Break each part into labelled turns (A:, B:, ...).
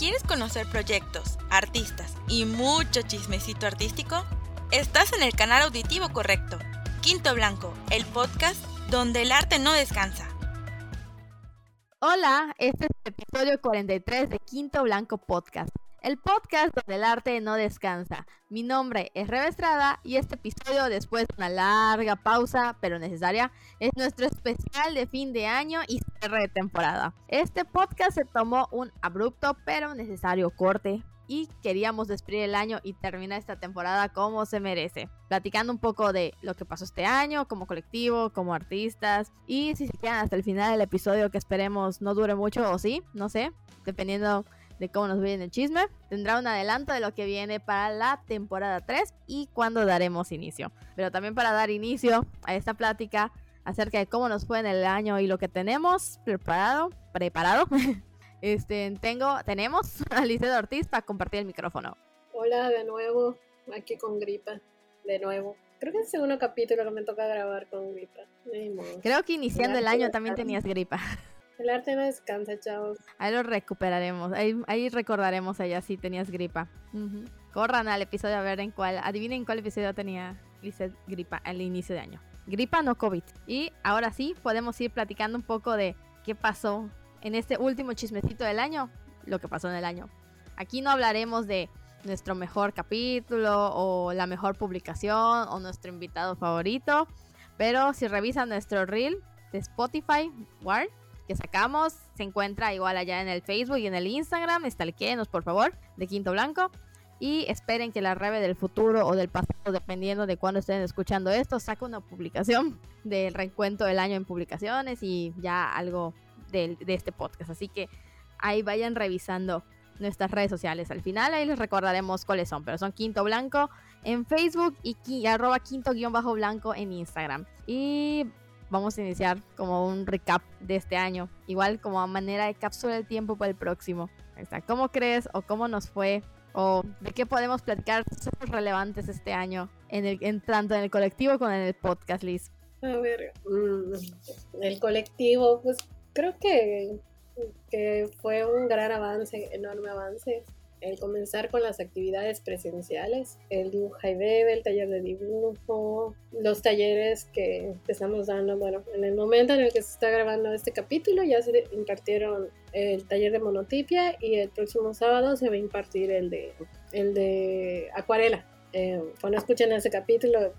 A: ¿Quieres conocer proyectos, artistas y mucho chismecito artístico? Estás en el canal auditivo correcto. Quinto Blanco, el podcast donde el arte no descansa.
B: Hola, este es el episodio 43 de Quinto Blanco Podcast, el podcast donde el arte no descansa. Mi nombre es Rebe Estrada y este episodio, después de una larga pausa, pero necesaria, es nuestro especial de fin de año y cierre de temporada. Este podcast se tomó un abrupto pero necesario corte y queríamos despedir el año y terminar esta temporada como se merece. Platicando un poco de lo que pasó este año como colectivo, como artistas y si se quedan hasta el final del episodio que esperemos no dure mucho o sí, no sé, dependiendo de cómo nos viene el chisme, tendrá un adelanto de lo que viene para la temporada 3 y cuándo daremos inicio. Pero también para dar inicio a esta plática acerca de cómo nos fue en el año y lo que tenemos preparado, preparado, Este, tengo, tenemos a Liceo Ortiz para compartir el micrófono.
C: Hola de nuevo, aquí con gripa, de nuevo. Creo que es el segundo capítulo que me toca grabar con gripa.
B: Creo que iniciando el, año también tenías gripa.
C: El arte no descansa, chavos.
B: Ahí lo recuperaremos, ahí, recordaremos allá si tenías gripa. Corran al episodio a ver en cuál, adivinen cuál episodio tenía Lizeth gripa al inicio de año. Gripa no COVID. Y ahora sí, podemos ir platicando un poco de qué pasó en este último chismecito del año, lo que pasó en el año. Aquí no hablaremos de nuestro mejor capítulo o la mejor publicación o nuestro invitado favorito, pero si revisan nuestro reel de Spotify, Ward, que sacamos, se encuentra igual allá en el Facebook y en el Instagram, estalquenos por favor, de Quinto Blanco. Y esperen que la Rebe del futuro o del pasado, dependiendo de cuándo estén escuchando esto, saque una publicación del reencuentro del año en publicaciones y ya algo de, este podcast. Así que ahí vayan revisando nuestras redes sociales. Al final ahí les recordaremos cuáles son, pero son Quinto Blanco en Facebook y arroba quinto-blanco en Instagram. Y vamos a iniciar como un recap de este año, igual como a manera de cápsula del tiempo para el próximo. está. ¿Cómo crees o cómo nos fue o de qué podemos platicar relevantes este año en el en, tanto en el colectivo como en el podcast, Liz?
C: A ver, mm, el colectivo, pues creo que, que fue un gran avance, enorme avance el comenzar con las actividades presenciales, el dibuja y bebe, el taller de dibujo, los talleres que estamos dando. Bueno, en el momento en el que se está grabando este capítulo ya se impartieron el taller de monotipia y el próximo sábado se va a impartir el de, el de acuarela. Eh, cuando escuchen ese capítulo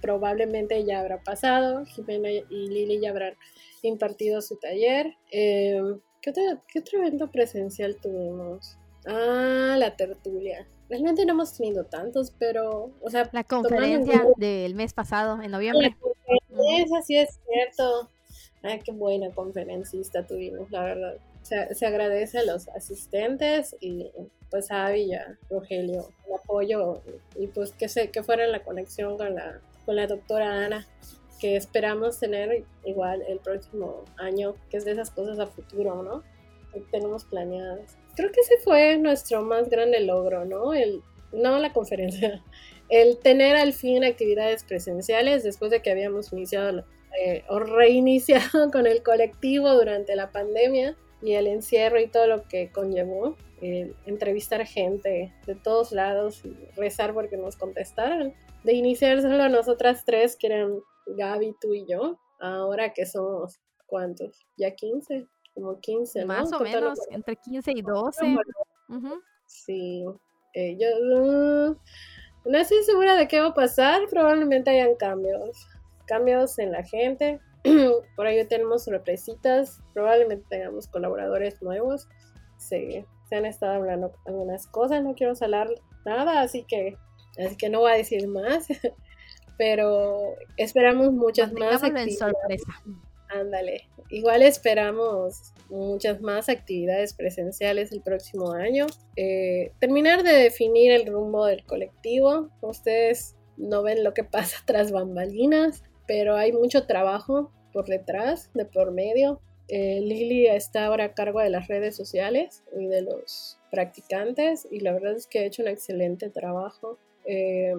C: probablemente, ya habrá pasado, Jimena y Lili ya habrán impartido su taller. Eh, ¿qué, otro, evento presencial tuvimos? Ah, la tertulia. Realmente no hemos tenido tantos, pero, o sea...
B: La conferencia del mes pasado, en noviembre.
C: Conferencia, sí es cierto. Ay, qué buena conferencista tuvimos, la verdad. Se, se agradece a los asistentes y pues a Avi y a Rogelio el apoyo y pues que, se, que fuera la conexión con la, con la doctora Ana que esperamos tener igual el próximo año, que es de esas cosas a futuro, ¿no? Que tenemos planeadas. Creo que ese fue nuestro más grande logro, ¿no? El, no la conferencia, el tener al fin actividades presenciales después de que habíamos iniciado eh, o reiniciado con el colectivo durante la pandemia y el encierro y todo lo que conllevó. entrevistar gente de todos lados y rezar porque nos contestaran. De iniciar solo nosotras tres, que eran Gaby, tú y yo, ahora que somos, ¿cuántos? Ya 15, como 15, ¿no?
B: Más o menos, entre 15 y 12.
C: Sí, eh, yo no estoy segura de qué va a pasar, probablemente hayan cambios, cambios en la gente. Por ahí tenemos sorpresitas, probablemente tengamos colaboradores nuevos. Se, se han estado hablando algunas cosas, no quiero hablar nada, así que, así que no voy a decir más. pero esperamos muchas más actividades. sorpresa. Ándale, igual esperamos muchas más actividades presenciales el próximo año. Eh, terminar de definir el rumbo del colectivo. Ustedes no ven lo que pasa tras bambalinas, pero hay mucho trabajo por detrás, de por medio. Eh, Lili está ahora a cargo de las redes sociales y de los practicantes y la verdad es que ha hecho un excelente trabajo. Eh,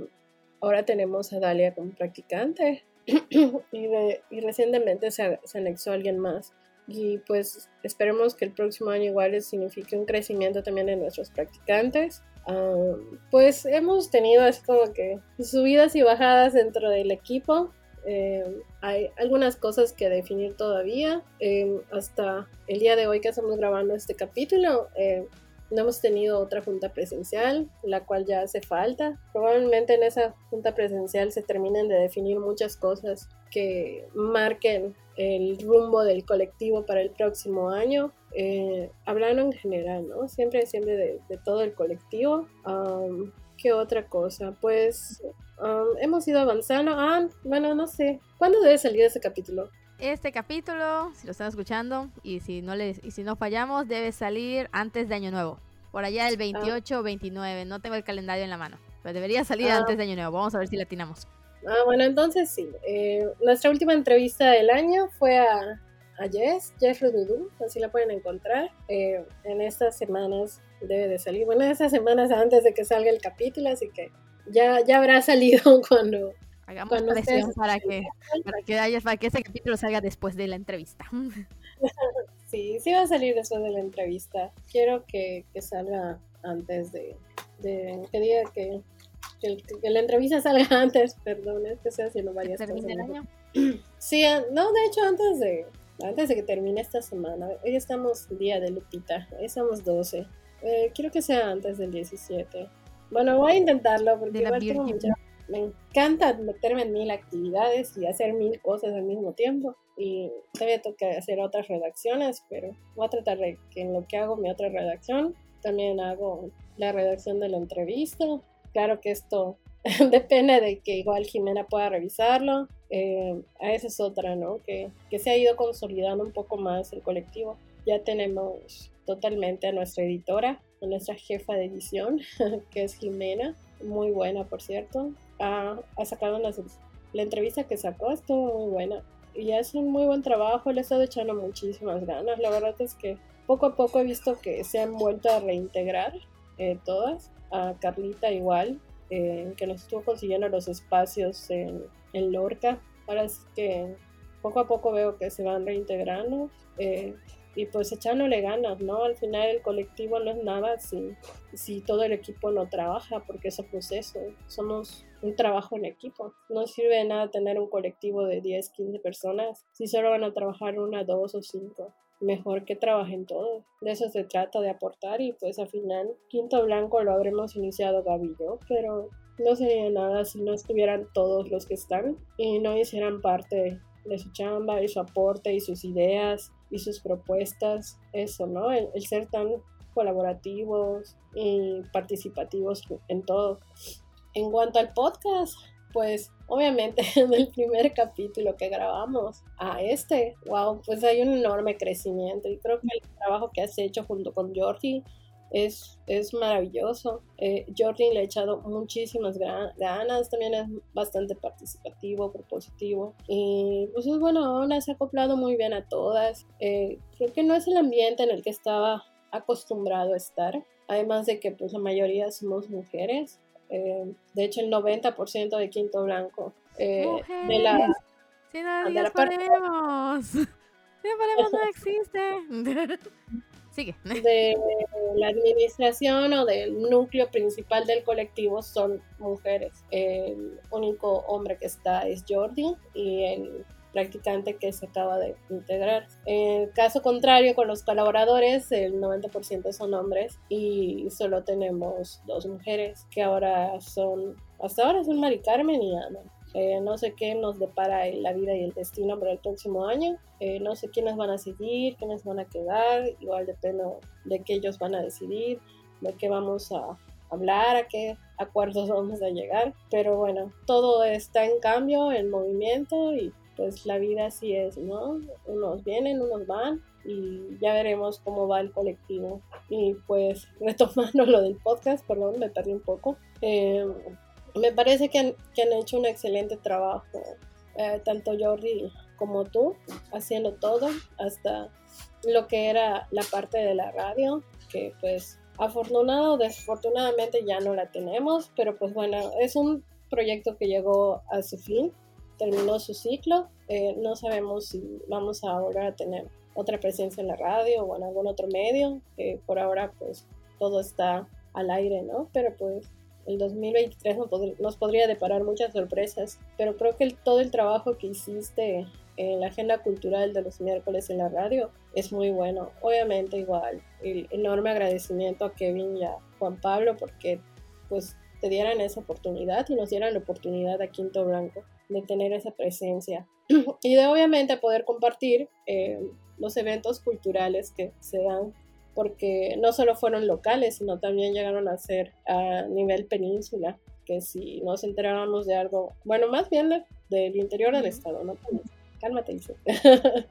C: Ahora tenemos a Dalia como practicante y, recientemente se, anexó alguien más. y pues esperemos que el próximo año igual signifique un crecimiento también de nuestros practicantes. pues hemos tenido así como que subidas y bajadas dentro del equipo. Eh, hay algunas cosas que definir todavía. Eh, hasta el día de hoy que estamos grabando este capítulo, eh, no hemos tenido otra junta presencial, la cual ya hace falta. Probablemente en esa junta presencial se terminen de definir muchas cosas que marquen el rumbo del colectivo para el próximo año. Eh, hablando en general, ¿no? Siempre, siempre de, todo el colectivo. ¿Qué otra cosa? Pues hemos ido avanzando. Ah, bueno, no sé. ¿Cuándo debe salir ese capítulo?
B: Este capítulo, si lo están escuchando y si no les y si no fallamos, debe salir antes de Año Nuevo. Por allá el 28 o 29, no tengo el calendario en la mano, pero debería salir ah. antes de Año Nuevo. Vamos a ver si la atinamos.
C: Ah, bueno, entonces sí. Eh, nuestra última entrevista del año fue a, a Jess, Jess así la pueden encontrar. Eh, en estas semanas debe de salir, bueno, estas semanas antes de que salga el capítulo, así que ya, ya habrá salido cuando,
B: Hagamos presión para que, para que haya, para que ese capítulo salga después de la entrevista.
C: Sí, sí va a salir después de la entrevista. Quiero que, que salga antes de, de, que diga que, que, la entrevista salga antes, perdón, es que estoy haciendo varias cosas. el año? Sí, ah, no, de hecho antes de, antes de que termine esta semana. Hoy estamos día de Lupita, hoy estamos 12. Eh, quiero que sea antes del 17. Bueno, voy a intentarlo porque igual tengo mucha me encanta meterme en mil actividades y hacer mil cosas al mismo tiempo. Y todavía tengo que hacer otras redacciones, pero voy a tratar de que en lo que hago mi otra redacción, también hago la redacción de la entrevista. Claro que esto depende de que igual Jimena pueda revisarlo. Eh, a esa es otra, ¿no? Que, que se ha ido consolidando un poco más el colectivo. Ya tenemos totalmente a nuestra editora, a nuestra jefa de edición, que es Jimena, muy buena por cierto ha, sacado la entrevista que sacó, estuvo muy buena. Y es un muy buen trabajo, le he estado echando muchísimas ganas. La verdad es que poco a poco he visto que se han vuelto a reintegrar eh, todas. A Carlita igual, eh, que nos estuvo consiguiendo los espacios en, en, Lorca. Ahora es que poco a poco veo que se van reintegrando. Eh, y pues echándole ganas, ¿no? Al final el colectivo no es nada si, si todo el equipo no trabaja, porque es un proceso. Somos un trabajo en equipo. No sirve de nada tener un colectivo de 10, 15 personas si solo van a trabajar una, dos o cinco. Mejor que trabajen todos. De eso se trata, de aportar y pues al final Quinto Blanco lo habremos iniciado Gaby pero no sería nada si no estuvieran todos los que están y no hicieran parte de su chamba y su aporte y sus ideas y sus propuestas. Eso, ¿no? el ser tan colaborativos y participativos en todo. En cuanto al podcast, pues obviamente en el primer capítulo que grabamos a este, wow, pues hay un enorme crecimiento y creo que el trabajo que has hecho junto con Jordi es, es maravilloso. Eh, Jordi le ha echado muchísimas ganas, también es bastante participativo, propositivo y pues es bueno, ahora se ha acoplado muy bien a todas. Eh, creo que no es el ambiente en el que estaba acostumbrado a estar, además de que pues la mayoría somos mujeres eh, de hecho, el 90% de Quinto Blanco eh, de la,
B: si no, de la parte Si no no existe. Sigue.
C: De la administración o del núcleo principal del colectivo son mujeres. El único hombre que está es Jordi y el practicante que se acaba de integrar. En caso contrario, con los colaboradores, el 90% son hombres y solo tenemos dos mujeres que ahora son, hasta ahora son Mari Carmen y Ana. Eh, no sé qué nos depara la vida y el destino para el próximo año. Eh, no sé quiénes van a seguir, quiénes van a quedar. Igual depende de qué ellos van a decidir, de qué vamos a hablar, a qué acuerdos vamos a llegar. Pero bueno, todo está en cambio, en movimiento y pues la vida así es, ¿no? Unos vienen, unos van y ya veremos cómo va el colectivo. Y pues retomando lo del podcast, perdón, me perdí un poco. Eh, me parece que han, que han, hecho un excelente trabajo, eh, tanto Jordi como tú, haciendo todo, hasta lo que era la parte de la radio, que pues afortunado o desafortunadamente ya no la tenemos, pero pues bueno, es un proyecto que llegó a su fin terminó su ciclo. Eh, no sabemos si vamos a volver a tener otra presencia en la radio o en algún otro medio, que por ahora pues todo está al aire, ¿no? Pero pues el 2023 nos, podría deparar muchas sorpresas, pero creo que todo el trabajo que hiciste en la agenda cultural de los miércoles en la radio es muy bueno. Obviamente igual, el enorme agradecimiento a Kevin y a Juan Pablo porque pues te dieran esa oportunidad y nos dieran la oportunidad a Quinto Blanco de tener esa presencia y de obviamente poder compartir eh, los eventos culturales que se dan porque no solo fueron locales, sino también llegaron a ser a nivel península, que si nos enterábamos de algo, bueno, más bien del interior del estado, ¿no? Cálmate, dice.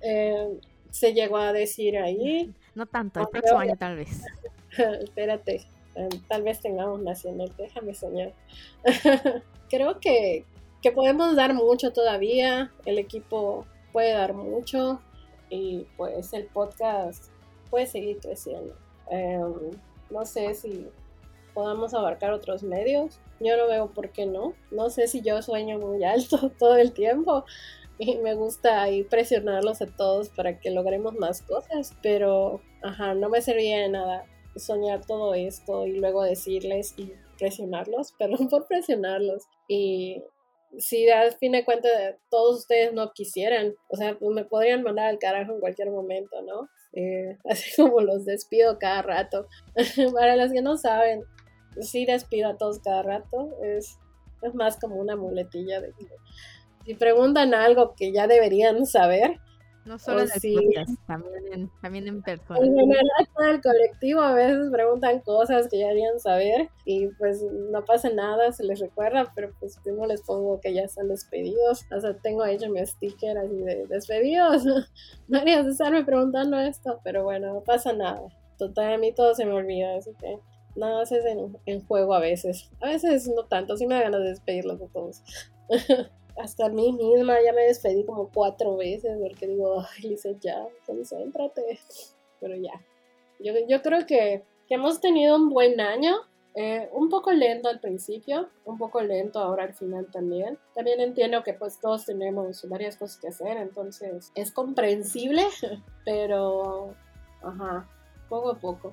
C: Eh, se llegó a decir ahí.
B: No tanto, el próximo año tal vez.
C: Espérate, eh, tal vez tengamos nacional, déjame soñar. Creo que, que podemos dar mucho todavía, el equipo puede dar mucho y pues el podcast puede seguir creciendo. Em, no sé si podamos abarcar otros medios. Yo no veo por qué no. No sé si yo sueño muy alto todo el tiempo y me gusta ahí presionarlos a todos para que logremos más cosas, pero ajá, no me servía de nada soñar todo esto y luego decirles y presionarlos, perdón por presionarlos. Y si al fin de cuentas todos ustedes no quisieran, o sea, pues me podrían mandar al carajo en cualquier momento, ¿no? Eh, así como los despido cada rato. Para los que no saben, sí despido a todos cada rato, es, es más como una muletilla de si preguntan algo que ya deberían saber,
B: no solo en el podcast, también en, también en persona.
C: En general, en el colectivo a veces preguntan cosas que ya deberían saber y pues no pasa nada, se les recuerda, pero pues no les pongo que ya están despedidos. O sea, tengo hecho mi sticker así de despedidos. María César me preguntando esto, pero bueno, no pasa nada. Total, a mí todo se me olvida, así que nada más es en, en juego a veces. A veces no tanto, sí me da ganas de despedirlos de todos. hasta a mí misma ya me despedí como cuatro veces porque digo, ay, Lizeth, ya, concéntrate. Pero ya. Yo, yo creo que, que, hemos tenido un buen año. Eh, un poco lento al principio, un poco lento ahora al final también. También entiendo que pues todos tenemos varias cosas que hacer, entonces es comprensible, pero ajá, poco a poco.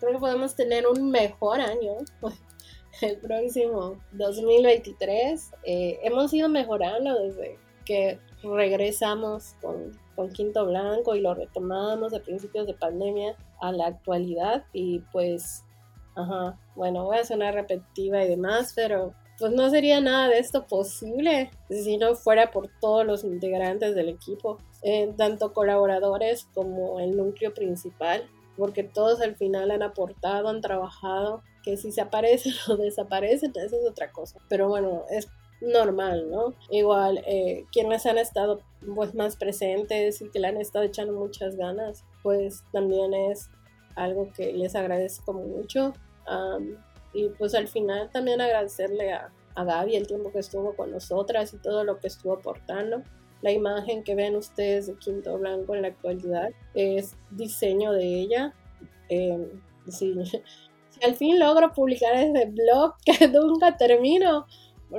C: Creo que podemos tener un mejor año el próximo 2023. Eh, hemos ido mejorando desde que regresamos con, con, Quinto Blanco y lo retomamos a principios de pandemia a la actualidad y pues, ajá, bueno, voy a sonar repetitiva y demás, pero pues no sería nada de esto posible si no fuera por todos los integrantes del equipo, eh, tanto colaboradores como el núcleo principal, porque todos al final han aportado, han trabajado que si se aparecen o desaparecen, eso es otra cosa. Pero bueno, es normal, ¿no? Igual, eh, quienes han estado pues más presentes y que le han estado echando muchas ganas, pues también es algo que les agradezco mucho. y pues al final también agradecerle a, a Gaby el tiempo que estuvo con nosotras y todo lo que estuvo aportando. La imagen que ven ustedes de Quinto Blanco en la actualidad es diseño de ella. Eh, sí, al fin logro publicar ese blog que nunca termino,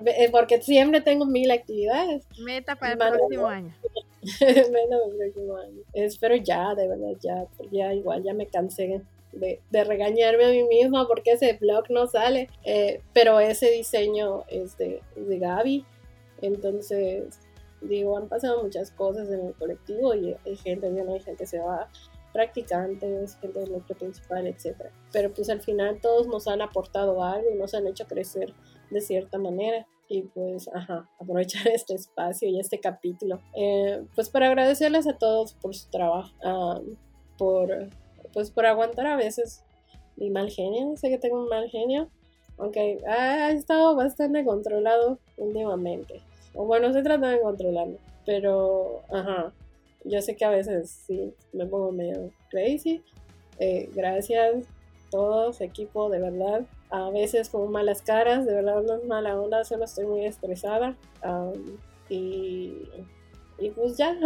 C: eh, porque siempre tengo mil actividades.
B: Meta para el próximo año.
C: Meta para el próximo año. Espero ya, de verdad, ya, ya igual ya me cansé de, de, regañarme a mí misma porque ese blog no sale. Eh, pero ese diseño es de, de Gaby. Entonces, digo, han pasado muchas cosas en el colectivo y hay gente, no hay gente se va practicantes, gente del núcleo principal, etc. Pero pues al final todos nos han aportado algo y nos han hecho crecer de cierta manera. Y pues, ajá, aprovechar este espacio y este capítulo. Eh, pues para agradecerles a todos por su trabajo, por, pues por aguantar a veces mi mal genio. Sé que tengo un mal genio, aunque ha estado bastante controlado últimamente. O bueno, estoy tratando de controlarlo. Pero, ajá, yo sé que a veces sí me pongo medio crazy. Eh, gracias todos, equipo, de verdad. A veces con malas caras, de verdad no es mala onda, solo estoy muy estresada. y, y pues ya,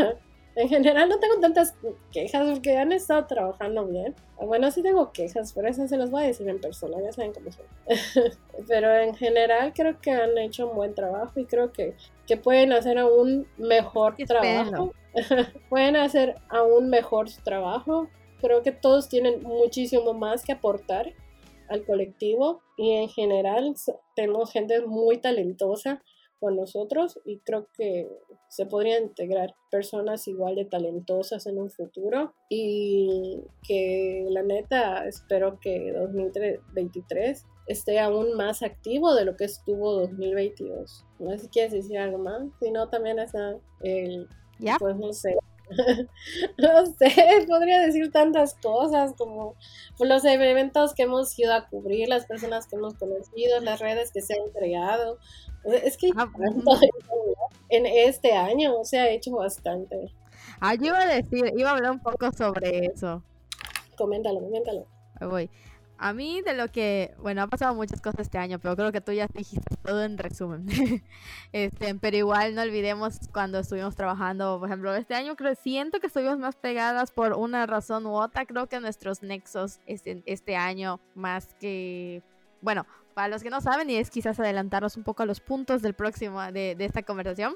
C: en general no tengo tantas quejas porque han estado trabajando bien. Bueno, sí tengo quejas, pero eso se los voy a decir en persona, ya saben cómo son. pero en general creo que han hecho un buen trabajo y creo que, que pueden hacer aún mejor trabajo. pueden hacer aún mejor su trabajo. Creo que todos tienen muchísimo más que aportar al colectivo y en general tenemos gente muy talentosa con nosotros y creo que se podrían integrar personas igual de talentosas en un futuro y que la neta espero que 2023 esté aún más activo de lo que estuvo 2022. No sé si quieres decir algo más, si no también está el, pues no sé, no sé, podría decir tantas cosas como los eventos que hemos ido a cubrir, las personas que hemos conocido, las redes que se han entregado. Es que ah, en este año se ha hecho bastante.
B: Ah, yo iba a decir, iba a hablar un poco sobre eso.
C: Coméntalo, coméntalo.
B: Voy. A mí de lo que, bueno, ha pasado muchas cosas este año, pero creo que tú ya dijiste todo en resumen. este, pero igual no olvidemos cuando estuvimos trabajando, por ejemplo, este año creo, siento que estuvimos más pegadas por una razón u otra, creo que nuestros nexos este, este año más que, bueno, para los que no saben y es quizás adelantarnos un poco a los puntos del próximo, de, de esta conversación,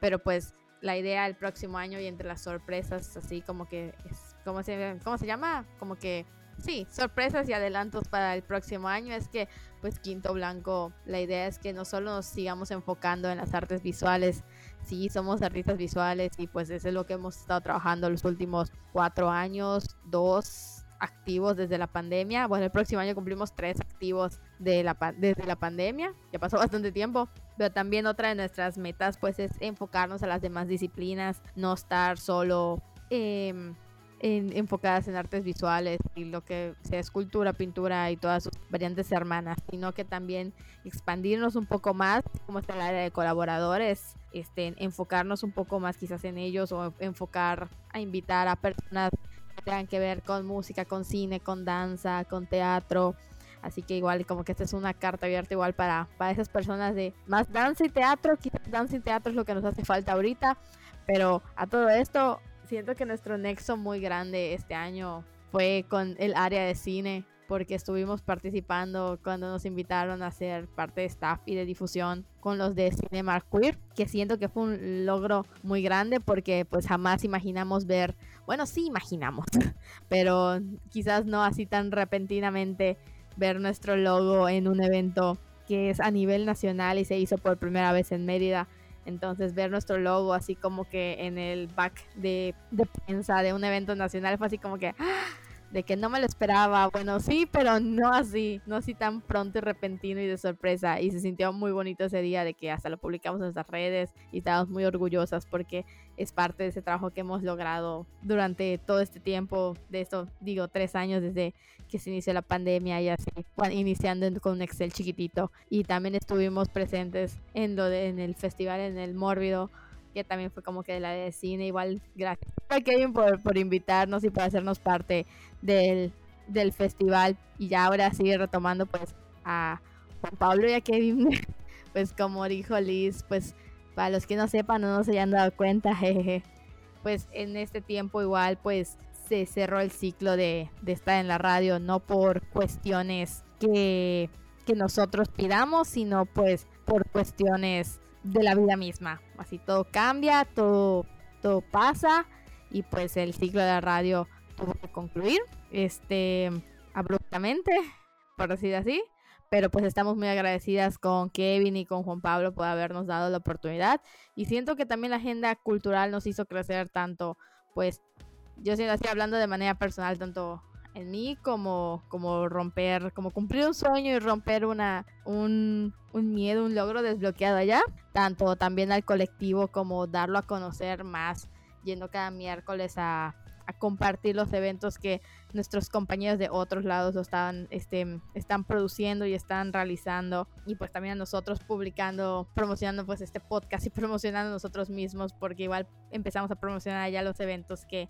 B: pero pues la idea del próximo año y entre las sorpresas, así como que, es, ¿cómo, se, ¿cómo se llama? Como que sí, sorpresas y adelantos para el próximo año es que pues Quinto Blanco, la idea es que no solo nos sigamos enfocando en las artes visuales, sí, somos artistas visuales y pues eso es lo que hemos estado trabajando los últimos cuatro años, dos activos desde la pandemia. Bueno, el próximo año cumplimos tres activos de la, desde la pandemia, ya pasó bastante tiempo. Pero también otra de nuestras metas pues es enfocarnos a las demás disciplinas, no estar solo... Eh, enfocadas en artes visuales y lo que sea escultura, pintura y todas sus variantes hermanas, sino que también expandirnos un poco más, como está el área de colaboradores, este, enfocarnos un poco más quizás en ellos o enfocar a invitar a personas que tengan que ver con música, con cine, con danza, con teatro. Así que igual como que esta es una carta abierta igual para, para esas personas de más danza y teatro. Quizás danza y teatro es lo que nos hace falta ahorita. Pero a todo esto, siento que nuestro nexo muy grande este año fue con el área de cine, porque estuvimos participando cuando nos invitaron a ser parte de staff y de difusión con los de Cinema Queer, que siento que fue un logro muy grande porque pues jamás imaginamos ver, bueno, sí imaginamos, pero quizás no así tan repentinamente ver nuestro logo en un evento que es a nivel nacional y se hizo por primera vez en Mérida entonces ver nuestro logo así como que en el back de, de prensa de un evento nacional fue así como que ¡ah! De que no me lo esperaba. Bueno, sí, pero no así, no así tan pronto y repentino y de sorpresa. Y se sintió muy bonito ese día de que hasta lo publicamos en nuestras redes y estábamos muy orgullosas porque es parte de ese trabajo que hemos logrado durante todo este tiempo, de esto digo, tres años desde que se inició la pandemia y así, iniciando con un Excel chiquitito. Y también estuvimos presentes en, lo en el festival, en el Mórbido que también fue como que de la de cine. Igual, gracias a Kevin por, por invitarnos y por hacernos parte del, del festival. Y ya ahora sí, retomando pues a Juan Pablo y a Kevin, pues como dijo Liz, pues para los que no sepan no se hayan dado cuenta, jeje, pues en este tiempo igual pues se cerró el ciclo de, de estar en la radio, no por cuestiones que, que nosotros pidamos, sino pues por cuestiones de la vida misma. Así todo cambia, todo, todo pasa y pues el ciclo de la radio tuvo que concluir este abruptamente, por decir así. Pero pues estamos muy agradecidas con Kevin y con Juan Pablo por habernos dado la oportunidad. Y siento que también la agenda cultural nos hizo crecer tanto, pues yo siento así hablando de manera personal, tanto en mí como, como romper, como cumplir un sueño y romper una, un, un miedo, un logro desbloqueado allá, tanto también al colectivo como darlo a conocer más, yendo cada miércoles a, a compartir los eventos que nuestros compañeros de otros lados estaban, este, están produciendo y están realizando. Y pues también a nosotros publicando, promocionando pues este podcast y promocionando nosotros mismos porque igual empezamos a promocionar ya los eventos que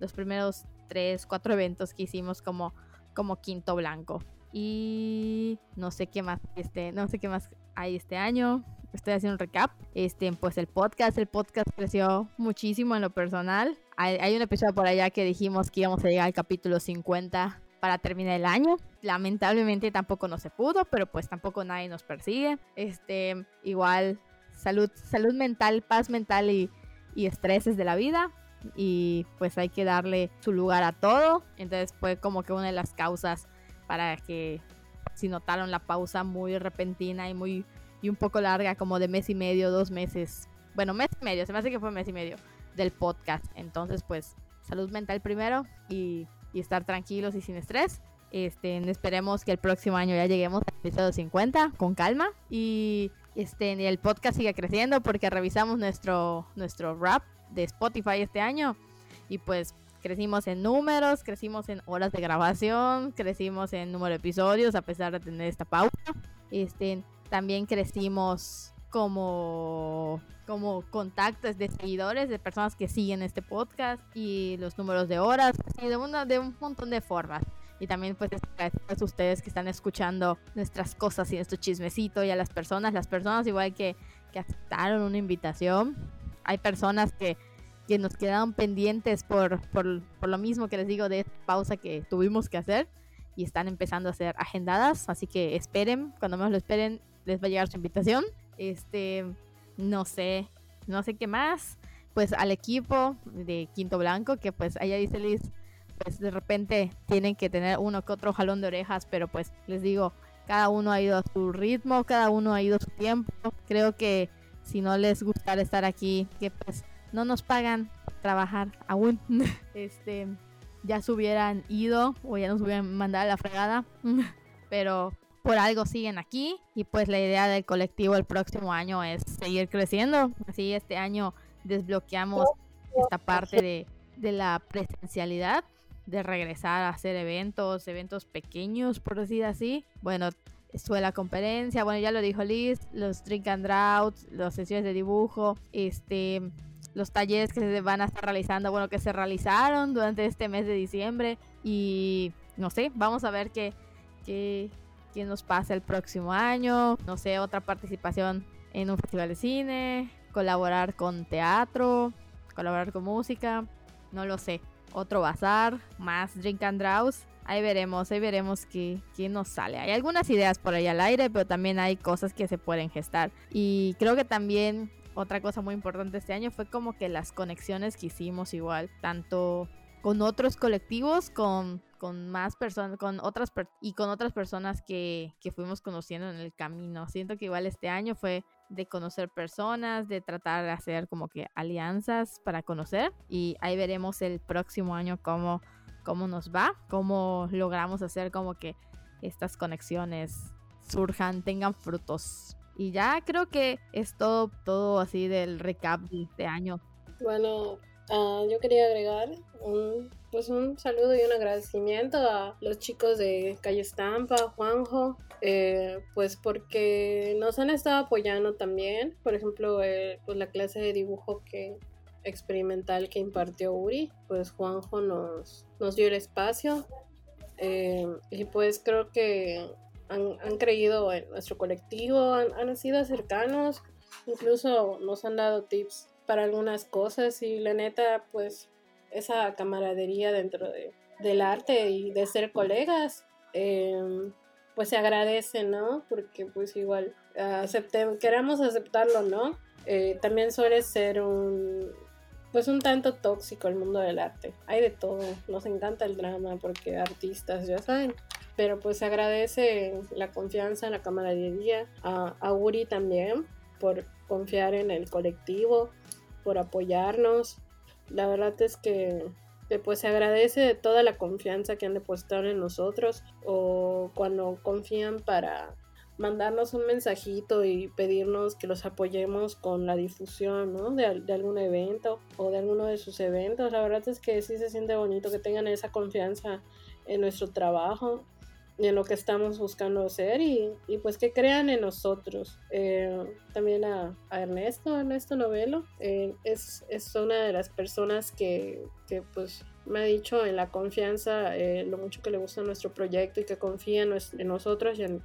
B: los primeros tres, cuatro eventos que hicimos como, como Quinto Blanco. Y no sé qué más este, no sé qué más hay este año. estoy haciendo un recap. Este, pues el podcast, el podcast creció muchísimo en lo personal. Hay, hay un episodio por allá que dijimos que íbamos a llegar al capítulo 50 para terminar el año. Lamentablemente tampoco no se pudo, pero pues tampoco nadie nos persigue. Este, igual salud, salud mental, paz mental y, y estreses de la vida. Y pues hay que darle su lugar a todo. Entonces fue como que una de las causas para que si notaron la pausa muy repentina y muy y un poco larga, como de mes y medio, dos meses. Bueno, mes y medio, se me hace que fue mes y medio del podcast. Entonces, pues, salud mental primero y, y estar tranquilos y sin estrés. Este, esperemos que el próximo año ya lleguemos al episodio 50 con calma y este, el podcast sigue creciendo porque revisamos nuestro, nuestro rap de Spotify este año y pues crecimos en números, crecimos en horas de grabación, crecimos en número de episodios a pesar de tener esta pausa. Este, también crecimos como como contactos de seguidores, de personas que siguen este podcast y los números de horas, de, una, de un montón de formas. Y también pues a ustedes que están escuchando nuestras cosas y nuestro chismecito y a las personas, las personas igual que, que aceptaron una invitación. Hay personas que, que nos quedaron pendientes por, por, por lo mismo que les digo de pausa que tuvimos que hacer y están empezando a ser agendadas. Así que esperen, cuando menos lo esperen, les va a llegar su invitación. Este, no sé, no sé qué más. Pues al equipo de Quinto Blanco, que pues allá dice Liz, pues de repente tienen que tener uno que otro jalón de orejas, pero pues les digo, cada uno ha ido a su ritmo, cada uno ha ido a su tiempo. Creo que si no les gustara estar aquí, que pues no nos pagan trabajar aún, este, ya se hubieran ido o ya nos hubieran mandado a la fregada, pero por algo siguen aquí y pues la idea del colectivo el próximo año es seguir creciendo. Así este año desbloqueamos esta parte de, de la presencialidad, de regresar a hacer eventos, eventos pequeños, por decir así. Bueno, fue la conferencia, bueno, ya lo dijo Liz, los drink and droughts, las sesiones de dibujo, este, los talleres que se van a estar realizando, bueno, que se realizaron durante este mes de diciembre y no sé, vamos a ver qué, qué, qué nos pasa el próximo año, no sé, otra participación en un festival de cine, colaborar con teatro, colaborar con música, no lo sé. Otro bazar, más Drink and Draws. Ahí veremos, ahí veremos qué, qué, nos sale. Hay algunas ideas por ahí al aire, pero también hay cosas que se pueden gestar. Y creo que también otra cosa muy importante este año fue como que las conexiones que hicimos igual, tanto con otros colectivos, con con más personas, con otras y con otras personas que, que fuimos conociendo en el camino. Siento que igual este año fue de conocer personas, de tratar de hacer como que alianzas para conocer y ahí veremos el próximo año cómo, cómo nos va, cómo logramos hacer como que estas conexiones surjan, tengan frutos. Y ya creo que es todo, todo así del recap de este año.
C: Bueno, uh, yo quería agregar un pues un saludo y un agradecimiento a los chicos de Calle Estampa, Juanjo, eh, pues porque nos han estado apoyando también, por ejemplo, eh, pues la clase de dibujo que experimental que impartió Uri, pues Juanjo nos, nos dio el espacio eh, y pues creo que han, han, creído en nuestro colectivo, han, han sido cercanos, incluso nos han dado tips para algunas cosas y la neta pues esa camaradería dentro de, del arte y de ser colegas, em, pues se agradece, ¿no? Porque pues igual aceptemos, queramos aceptarlo, ¿no? Eh, también suele ser un, pues un tanto tóxico el mundo del arte. Hay de todo, nos encanta el drama porque artistas, ya saben. Pero pues se agradece la confianza, la camaradería, a, a Uri también por confiar en el colectivo, por apoyarnos, la verdad es que, pues se agradece toda la confianza que han depositado en nosotros o cuando confían para mandarnos un mensajito y pedirnos que los apoyemos con la difusión ¿no? de, algún evento o de alguno de sus eventos. La verdad es que sí se siente bonito que tengan esa confianza en nuestro trabajo en lo que estamos buscando hacer y, y pues que crean en nosotros. Eh, también a, Ernesto, Ernesto Novelo, eh, es, es, una de las personas que, que, pues me ha dicho en la confianza eh, lo mucho que le gusta nuestro proyecto y que confía en nosotros y en,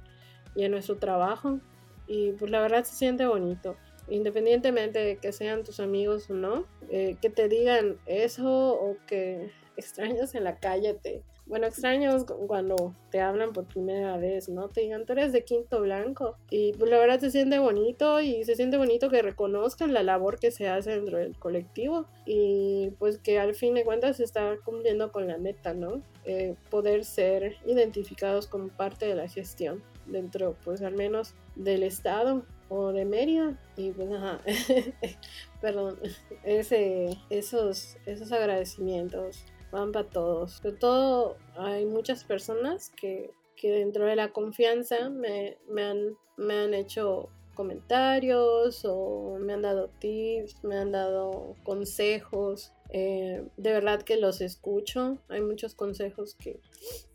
C: y en, nuestro trabajo. y pues la verdad se siente bonito independientemente de que sean tus amigos o no, eh, que te digan eso o que extraños en la calle te... Bueno, extraños cuando te hablan por primera vez, ¿no? Te digan, tú eres de Quinto Blanco. Y pues la verdad se siente bonito y se siente bonito que reconozcan la labor que se hace dentro del colectivo y pues que al fin de cuentas se está cumpliendo con la meta, ¿no? Eh, poder ser identificados como parte de la gestión dentro, pues al menos del Estado o de Mérida y pues ajá, perdón, ese, esos, esos agradecimientos van para todos. Sobre todo hay muchas personas que, que dentro de la confianza me, me, han, me han hecho comentarios o me han dado tips, me han dado consejos. Eh, de verdad que los escucho. Hay muchos consejos que,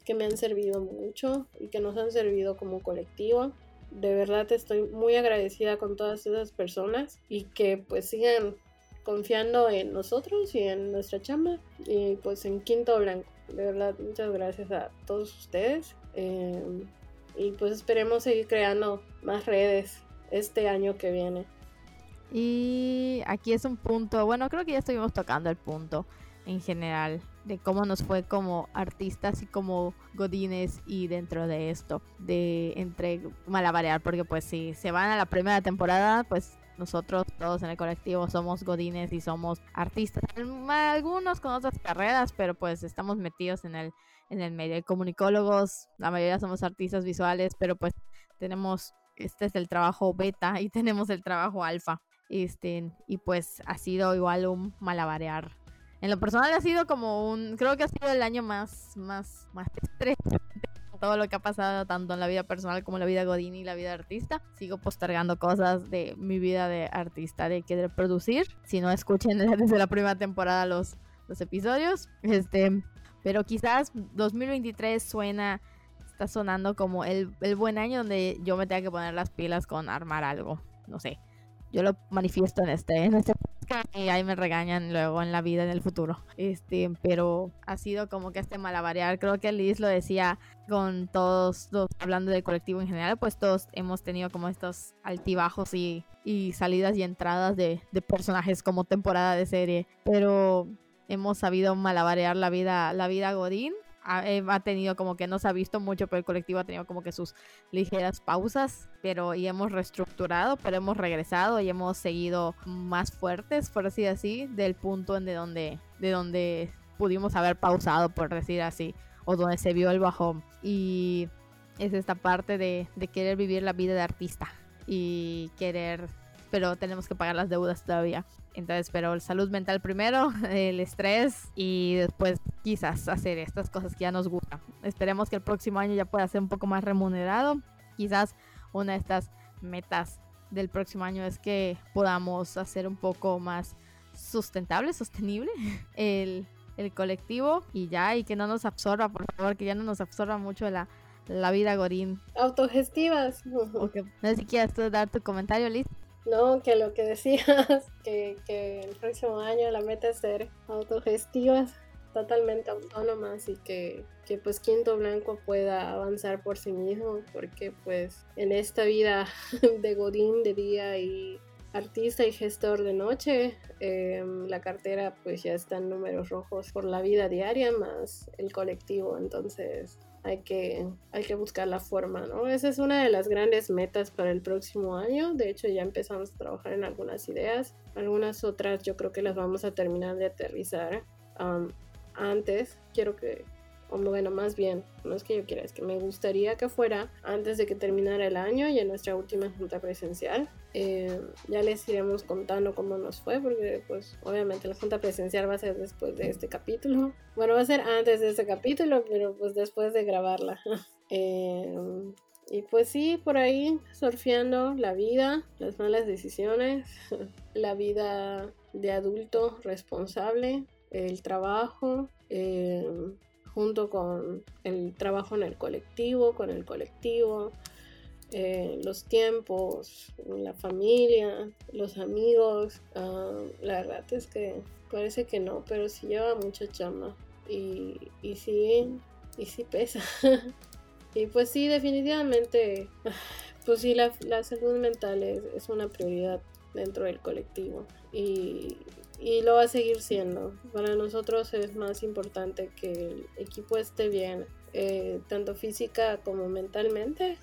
C: que me han servido mucho y que nos han servido como colectivo de verdad estoy muy agradecida con todas esas personas y que pues sigan confiando en nosotros y en nuestra chamba y pues en Quinto Blanco. De verdad, muchas gracias a todos ustedes em, y pues esperemos seguir creando más redes este año que viene.
B: Y aquí es un punto, bueno, creo que ya estuvimos tocando el punto en general de cómo nos fue como artistas y como godines y dentro de esto de entre malabarear porque pues si se van a la primera temporada pues nosotros todos en el colectivo somos godines y somos artistas. Algunos con otras carreras pero pues estamos metidos en el en el medio. Comunicólogos la mayoría somos artistas visuales pero pues tenemos este es el trabajo beta y tenemos el trabajo alfa. Este y pues ha sido igual un malabarear en lo personal ha sido como un, creo que ha sido el año más, más, más estresante todo lo que ha pasado tanto en la vida personal como en la vida godín y la vida artista. Sigo postergando cosas de mi vida de artista, de querer producir. Si no escuchen desde la primera temporada los, los episodios. Este, pero quizás 2023 suena, está sonando como el, el buen año donde yo me tenga que poner las pilas con armar algo. No sé yo lo manifiesto en este, en este y ahí me regañan luego en la vida, en el futuro. Este, pero ha sido como que este malabarear. Creo que Liz lo decía con todos, hablando del colectivo en general, pues todos hemos tenido como estos altibajos y, y salidas y entradas de, de personajes como temporada de serie. Pero hemos sabido malabarear la vida, la vida Godín eh, ha, tenido como que no se ha visto mucho, pero el colectivo ha tenido como que sus ligeras pausas, pero y hemos reestructurado, pero hemos regresado y hemos seguido más fuertes, por así decir, del punto en de donde, de donde pudimos haber pausado, por decir así, o donde se vio el bajón. Y es esta parte de, de querer vivir la vida de artista y querer pero tenemos que pagar las deudas todavía. Entonces, pero salud mental primero, el estrés y después quizás hacer estas cosas que ya nos gustan. Esperemos que el próximo año ya pueda ser un poco más remunerado. Quizás una de estas metas del próximo año es que podamos hacer un poco más sustentable, sostenible el, el colectivo y ya, y que no nos absorba, por favor, que ya no nos absorba mucho la, la vida gorín.
C: Autogestivas.
B: Okay. No sé si quieres dar tu comentario, Liz.
C: No, que lo que decías, que, que el próximo año la meta es ser autogestivas, totalmente autónomas y que, que pues Quinto Blanco pueda avanzar por sí mismo, porque pues en esta vida de Godín de día y artista y gestor de noche, em, la cartera pues ya está en números rojos por la vida diaria más el colectivo, entonces hay que, hay que buscar la forma, ¿no? Esa es una de las grandes metas para el próximo año. De hecho, ya empezamos a trabajar en algunas ideas. Algunas otras yo creo que las vamos a terminar de aterrizar antes. Quiero que o bueno, más bien, no es que yo quiera, es que me gustaría que fuera antes de que terminara el año y en nuestra última junta presencial. Eh, ya les iremos contando cómo nos fue, porque pues obviamente la junta presencial va a ser después de este capítulo. Bueno, va a ser antes de este capítulo, pero pues después de grabarla. Eh, y pues sí, por ahí surfeando la vida, las malas decisiones, la vida de adulto responsable, el trabajo, eh, junto con el trabajo en el colectivo, con el colectivo, eh, los tiempos, la familia, los amigos. Ah, la verdad es que parece que no, pero sí lleva mucha chamba y, y sí, y sí pesa. y pues sí, definitivamente pues sí, la, la salud mental es, es, una prioridad dentro del colectivo y, y, lo va a seguir siendo. Para nosotros es más importante que el equipo esté bien, eh, tanto física como mentalmente,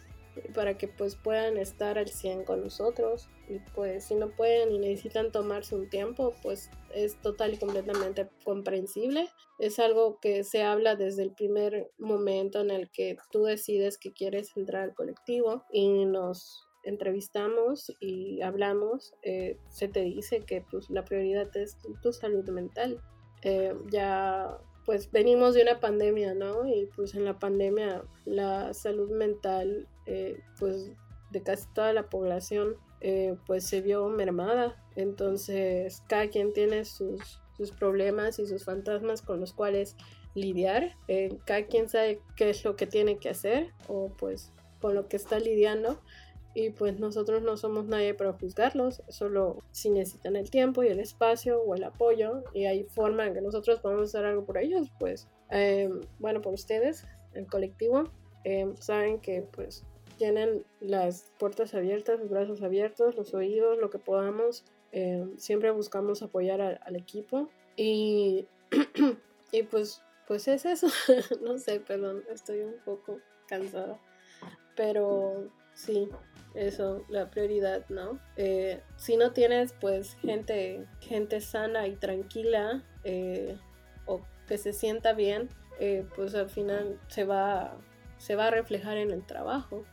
C: para que pues puedan estar al 100 con nosotros y pues si no pueden y necesitan tomarse un tiempo pues es total y completamente comprensible es algo que se habla desde el primer momento en el que tú decides que quieres entrar al colectivo y nos entrevistamos y hablamos eh, se te dice que pues la prioridad es tu, salud mental eh, ya pues venimos de una pandemia, ¿no? Y pues en la pandemia la salud mental, eh, pues de casi toda la población, eh, pues se vio mermada. Entonces cada quien tiene sus, sus problemas y sus fantasmas con los cuales lidiar. Eh, cada quien sabe qué es lo que tiene que hacer o pues con lo que está lidiando y pues nosotros no somos nadie para juzgarlos, solo si necesitan el tiempo y el espacio o el apoyo y hay forma en que nosotros podemos hacer algo por ellos, pues eh, bueno, por ustedes, el colectivo, eh, saben que pues tienen las puertas abiertas, los brazos abiertos, los oídos, lo que podamos, eh, siempre buscamos apoyar al equipo y, y pues, pues es eso, no sé, perdón, estoy un poco cansada, pero sí, eso, la prioridad, ¿no? Eh, si no tienes pues gente, gente sana y tranquila eh, o que se sienta bien, eh, pues al final se va, se va a reflejar en el trabajo.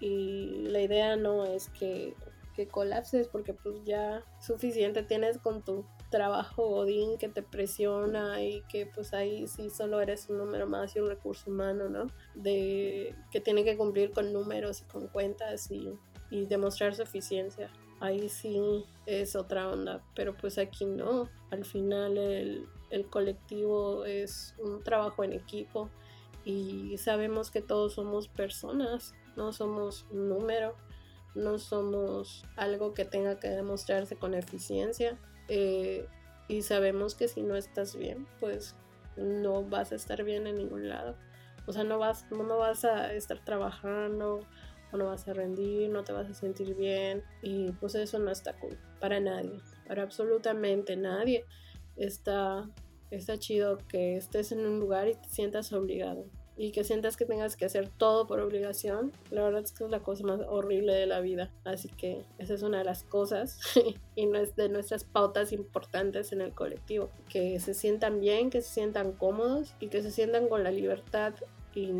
C: Y la idea no es que, que colapses porque pues ya suficiente tienes con tu trabajo godín que te presiona y que pues ahí sí solo eres un número más y un recurso humano, ¿no? De que tiene que cumplir con números y con cuentas y, y demostrar su eficiencia. Ahí sí es otra onda, pero pues aquí no. Al final el, el colectivo es un trabajo en equipo y sabemos que todos somos personas, no somos un número, no somos algo que tenga que demostrarse con eficiencia. Eh, y sabemos que si no estás bien, pues no vas a estar bien en ningún lado. O sea, no vas, no vas a estar trabajando o no vas a rendir, no te vas a sentir bien y pues eso no está cool para nadie, para absolutamente nadie. Está, está chido que estés en un lugar y te sientas obligado y que sientas que tengas que hacer todo por obligación, la verdad es que es la cosa más horrible de la vida. Así que esa es una de las cosas y no es de nuestras pautas importantes en el colectivo. Que se sientan bien, que se sientan cómodos y que se sientan con la libertad y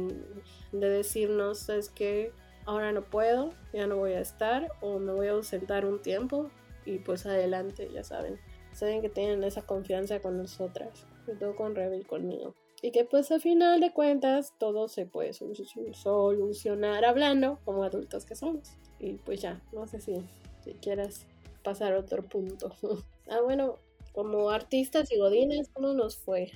C: de decirnos, es que ahora no puedo, ya no voy a estar o me voy a ausentar un tiempo y pues adelante, ya saben. Saben que tienen esa confianza con nosotras, sobre todo con Rebe y conmigo y que pues a final de cuentas todo se puede solucionar hablando como adultos que somos. Y pues ya, no sé si, si quieras pasar a otro punto. ah, bueno, como artistas y godines, ¿cómo nos fue?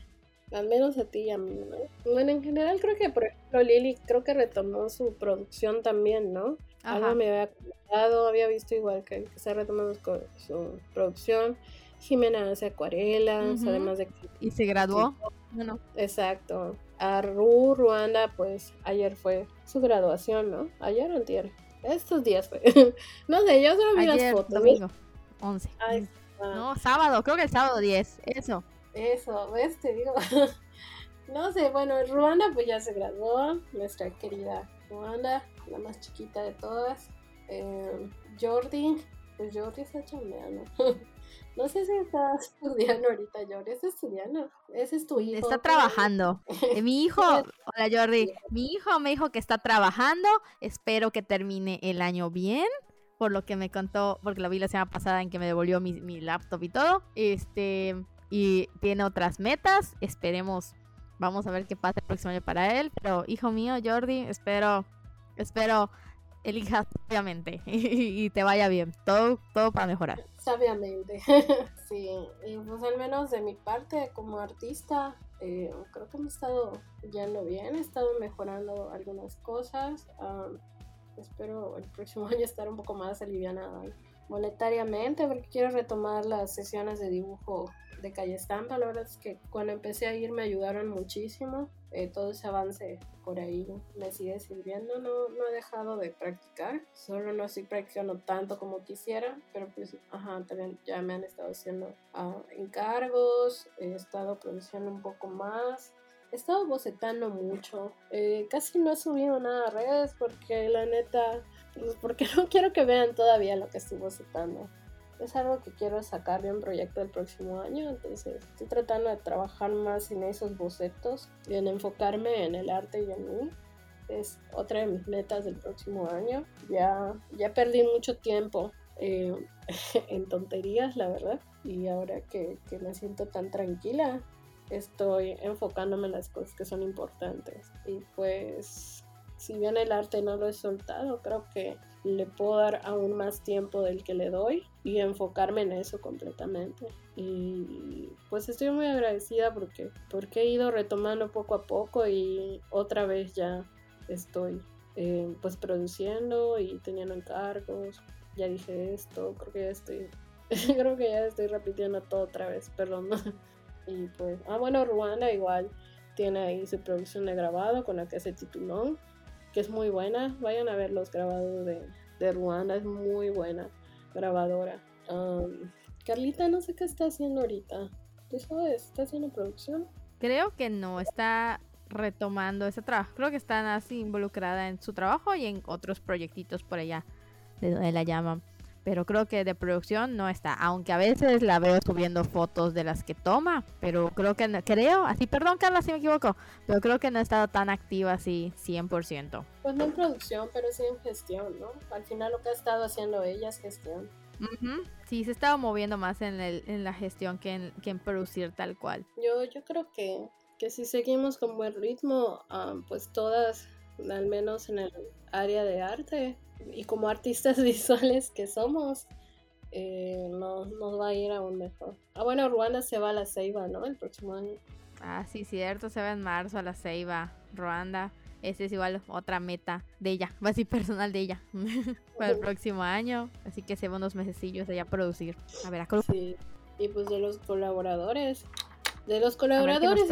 C: Al menos a ti y a mí, ¿no? Bueno, en general creo que, por ejemplo, Lili creo que retomó su producción también, ¿no? Algo me había comentado, había visto igual que, que se retomó su producción. Jimena hace acuarelas, además de...
B: Y se graduó.
C: Bueno. Exacto. A Ru, Ruanda, pues ayer fue su graduación, ¿no? Ayer o antier. Estos días fue. no sé, yo solo vi las fotos.
B: Domingo, 11. no, sábado, creo que el sábado 10, eso.
C: Eso, ¿ves? Te digo. no sé, bueno, Ruanda pues ya se graduó, nuestra querida Ruanda, la más chiquita de todas. Eh, Jordi, pues Jordi está chambeando. No sé si está estudiando ahorita, Jordi. ¿Es estudiando? Ese es tu hijo.
B: Está trabajando. Eh, mi hijo, hola Jordi, mi hijo me dijo que está trabajando. Espero que termine el año bien. Por lo que me contó, porque lo vi la semana pasada en que me devolvió mi, mi laptop y todo. Este, y tiene otras metas. Esperemos, vamos a ver qué pasa el próximo año para él. Pero hijo mío, Jordi, espero, espero elijas sabiamente y, te vaya bien. Todo, todo para mejorar.
C: Sabiamente. sí, y pues al menos de mi parte como artista, eh, creo que me he estado yendo bien, he estado mejorando algunas cosas. espero el próximo año estar un poco más aliviada monetariamente porque quiero retomar las sesiones de dibujo de calle estampa. La verdad es que cuando empecé a ir me ayudaron muchísimo eh, todo ese avance por ahí me sigue sirviendo. No, no he dejado de practicar, solo no estoy practicando tanto como quisiera, pero pues, ajá, también ya me han estado haciendo ah, encargos, he estado produciendo un poco más. He estado bocetando mucho. Eh, casi no he subido nada a redes porque la neta, pues porque no quiero que vean todavía lo que estoy bocetando es algo que quiero sacar de un proyecto del próximo año, entonces estoy tratando de trabajar más en esos bocetos y en enfocarme en el arte y en mí. Es otra de mis metas del próximo año. Ya, ya perdí mucho tiempo eh, en tonterías, la verdad, y ahora que, que me siento tan tranquila, estoy enfocándome en las cosas que son importantes. Y pues, si bien el arte no lo he soltado, creo que le puedo dar aún más tiempo del que le doy y enfocarme en eso completamente. Y pues estoy muy agradecida porque, porque he ido retomando poco a poco y otra vez ya estoy eh, pues produciendo y teniendo encargos. Ya dije esto, creo que ya estoy, creo que ya estoy repitiendo todo otra vez, perdón. y pues, ah bueno, Ruanda igual tiene ahí su producción de grabado con la que se tituló que es muy buena. Vayan a ver los grabados de, de Ruanda, es muy buena grabadora. Carlita, no sé qué está haciendo ahorita. ¿Está haciendo producción?
B: Creo que no, está retomando ese trabajo. Creo que está así involucrada en su trabajo y en otros proyectitos por allá, de donde la llaman pero creo que de producción no está, aunque a veces la veo subiendo fotos de las que toma, pero creo que, creo, así, perdón Carla si me equivoco, pero creo que no ha estado tan activa así 100%.
C: Pues no en producción, pero sí en gestión, ¿no? Al final lo que ha estado haciendo ella es gestión.
B: Sí, se ha estado moviendo más en, el, en la gestión que en, que en producir tal cual.
C: Yo, yo creo que, que si seguimos con buen ritmo, ah, pues todas, al menos en el área de arte, y como artistas visuales que somos, eh, nos, va a ir aún mejor. Ah, bueno, Ruanda se va a la Ceiba, ¿no? El próximo año.
B: Ah, sí, cierto, se va en marzo a la Ceiba, Ruanda. Esa es igual otra meta de ella, va a ser personal de ella, para el próximo año. Así que se van unos mesecillos allá a producir a Veracruz.
C: Sí, y pues de los colaboradores. De los colaboradores.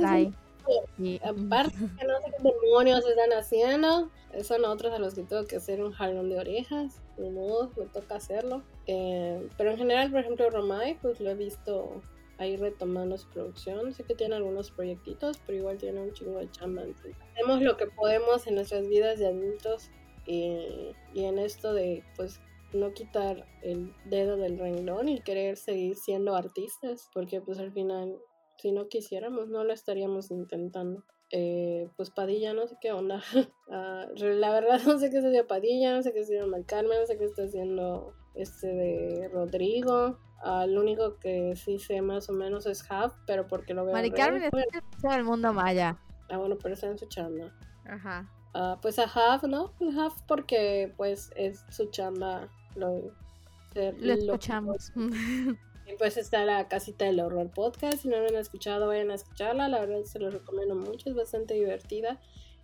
C: Aparte que no sé qué demonios están haciendo, son otros a los que tengo que hacer un jalón de orejas. De modo, me toca hacerlo. Eh, pero en general, por ejemplo, Romay, pues lo he visto ahí retomando su producción. Sé que tiene algunos proyectitos, pero igual tiene un chingo de chamba. hacemos lo que podemos en nuestras vidas de adultos y, y en esto de, pues, no quitar el dedo del renglón y querer seguir siendo artistas, porque pues al final si no quisiéramos, no lo estaríamos intentando. Eh, pues Padilla, no sé qué onda. Ah, la verdad, no sé qué está haciendo Padilla, no sé qué está haciendo Malcarmen, no sé qué está haciendo este de Rodrigo. Ah, lo único que sí sé más o menos es Half, pero porque lo veo.
B: Mari Carmen está en el mundo maya.
C: Ah, bueno, pero está en su chamba.
B: Ajá.
C: Ah, pues a Half, ¿no? Pues Half porque pues es su chamba. Lo,
B: lo escuchamos.
C: pues está la casita del horror podcast. Si no lo han escuchado, vayan a escucharla. La verdad se lo recomiendo mucho, es bastante divertida.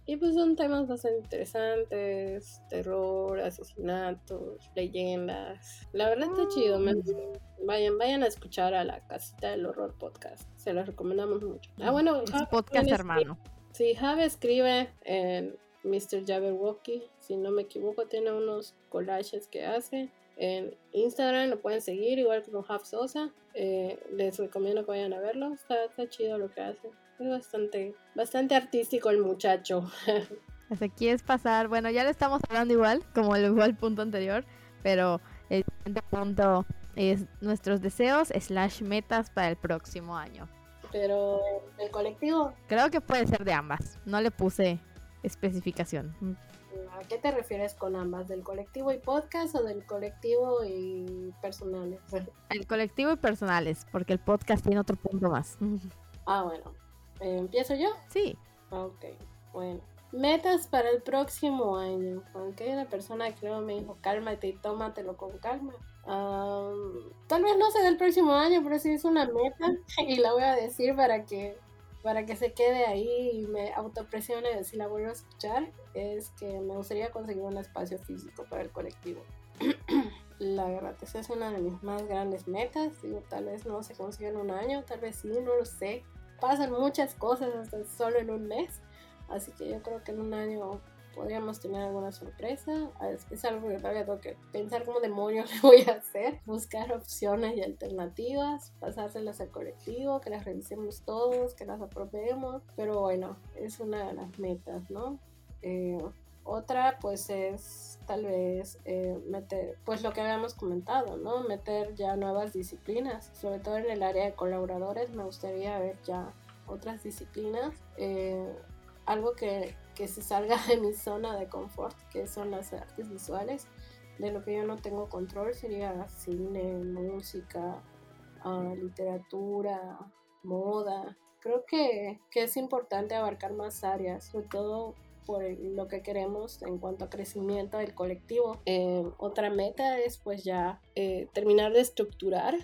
C: Y pues son temas bastante interesantes, terror, asesinatos, leyendas. La verdad está chido, vayan, vayan a escuchar a la casita del horror podcast. Se los recomendamos mucho. Ah, bueno,
B: es podcast hermano.
C: Sí, Javi escribe en Mr. Jabberwocky, si no me equivoco, tiene unos collages que hace en Instagram, lo pueden seguir, igual que con Half Sosa. Eh, les recomiendo que vayan a verlo, está, está, chido lo que hace. Es bastante, bastante artístico el muchacho.
B: Hasta aquí es pasar, bueno, ya le estamos hablando igual, como el igual punto anterior, pero el siguiente punto es nuestros deseos slash metas para el próximo año.
C: Pero el colectivo.
B: Creo que puede ser de ambas. No le puse especificación.
C: ¿A qué te refieres con ambas? ¿Del colectivo y podcast o del colectivo y personales?
B: El colectivo y personales, porque el podcast tiene otro punto más.
C: Ah, bueno. ¿Empiezo yo?
B: Sí.
C: Ok, bueno. Metas para el próximo año. Aunque la persona que me dijo, cálmate y tómatelo con calma. tal vez no sea del próximo año, pero sí es una meta y la voy a decir para que para que se quede ahí y me autopresione si la vuelvo a escuchar, es que me gustaría conseguir un espacio físico para el colectivo. la verdad, esa es una de mis más grandes metas. Digo, tal vez no se consiga en un año, tal vez sí, no lo sé. Pasan muchas cosas hasta solo en un mes. Así que yo creo que en un año podríamos tener alguna sorpresa. Es algo que todavía tengo que pensar cómo demonios le voy a hacer. Buscar opciones y alternativas, pasárselas al colectivo, que las revisemos todos, que las aprobemos. Pero bueno, es una de las metas, ¿no? Eh, otra pues es tal vez eh, meter, pues lo que habíamos comentado, ¿no? Meter ya nuevas disciplinas, sobre todo en el área de colaboradores, me gustaría ver ya otras disciplinas. Eh, algo que, que se salga de mi zona de confort, que son las artes visuales. De lo que yo no tengo control sería cine, música, ah, literatura, moda. Creo que, que, es importante abarcar más áreas, sobre todo por lo que queremos en cuanto a crecimiento del colectivo. Eh, otra meta es pues ya eh, terminar de estructurar.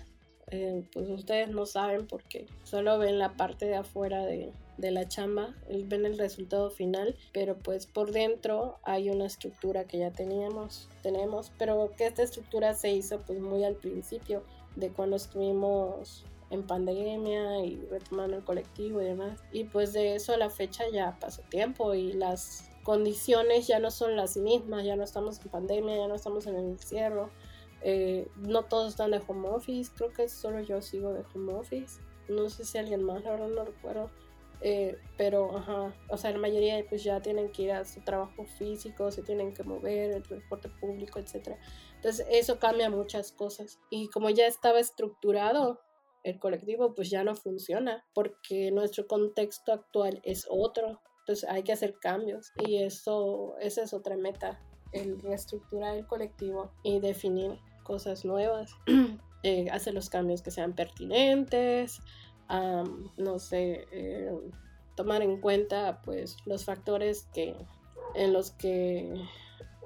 C: Eh, pues ustedes no saben porque solo ven la parte de afuera de, de la chamba, ven el resultado final, pero pues por dentro hay una estructura que ya teníamos, tenemos, pero que esta estructura se hizo pues muy al principio de cuando estuvimos en pandemia y retomando el colectivo y demás. Y pues de eso a la fecha ya pasó tiempo y las condiciones ya no son las mismas, ya no estamos en pandemia, ya no estamos en el encierro. Eh, no todos están de home office, creo que solo yo sigo de home office. No sé si alguien más, verdad no recuerdo. Eh, pero, ajá, o sea, la mayoría pues ya tienen que ir a su trabajo físico, se tienen que mover, el transporte público, etc. Entonces, eso cambia muchas cosas. Y como ya estaba estructurado, el colectivo pues ya no funciona porque nuestro contexto actual es otro. Entonces, hay que hacer cambios. Y eso, esa es otra meta, el reestructurar el colectivo y definir cosas nuevas. eh, hacer los cambios que sean pertinentes, no sé, eh, tomar en cuenta pues los factores que en los que,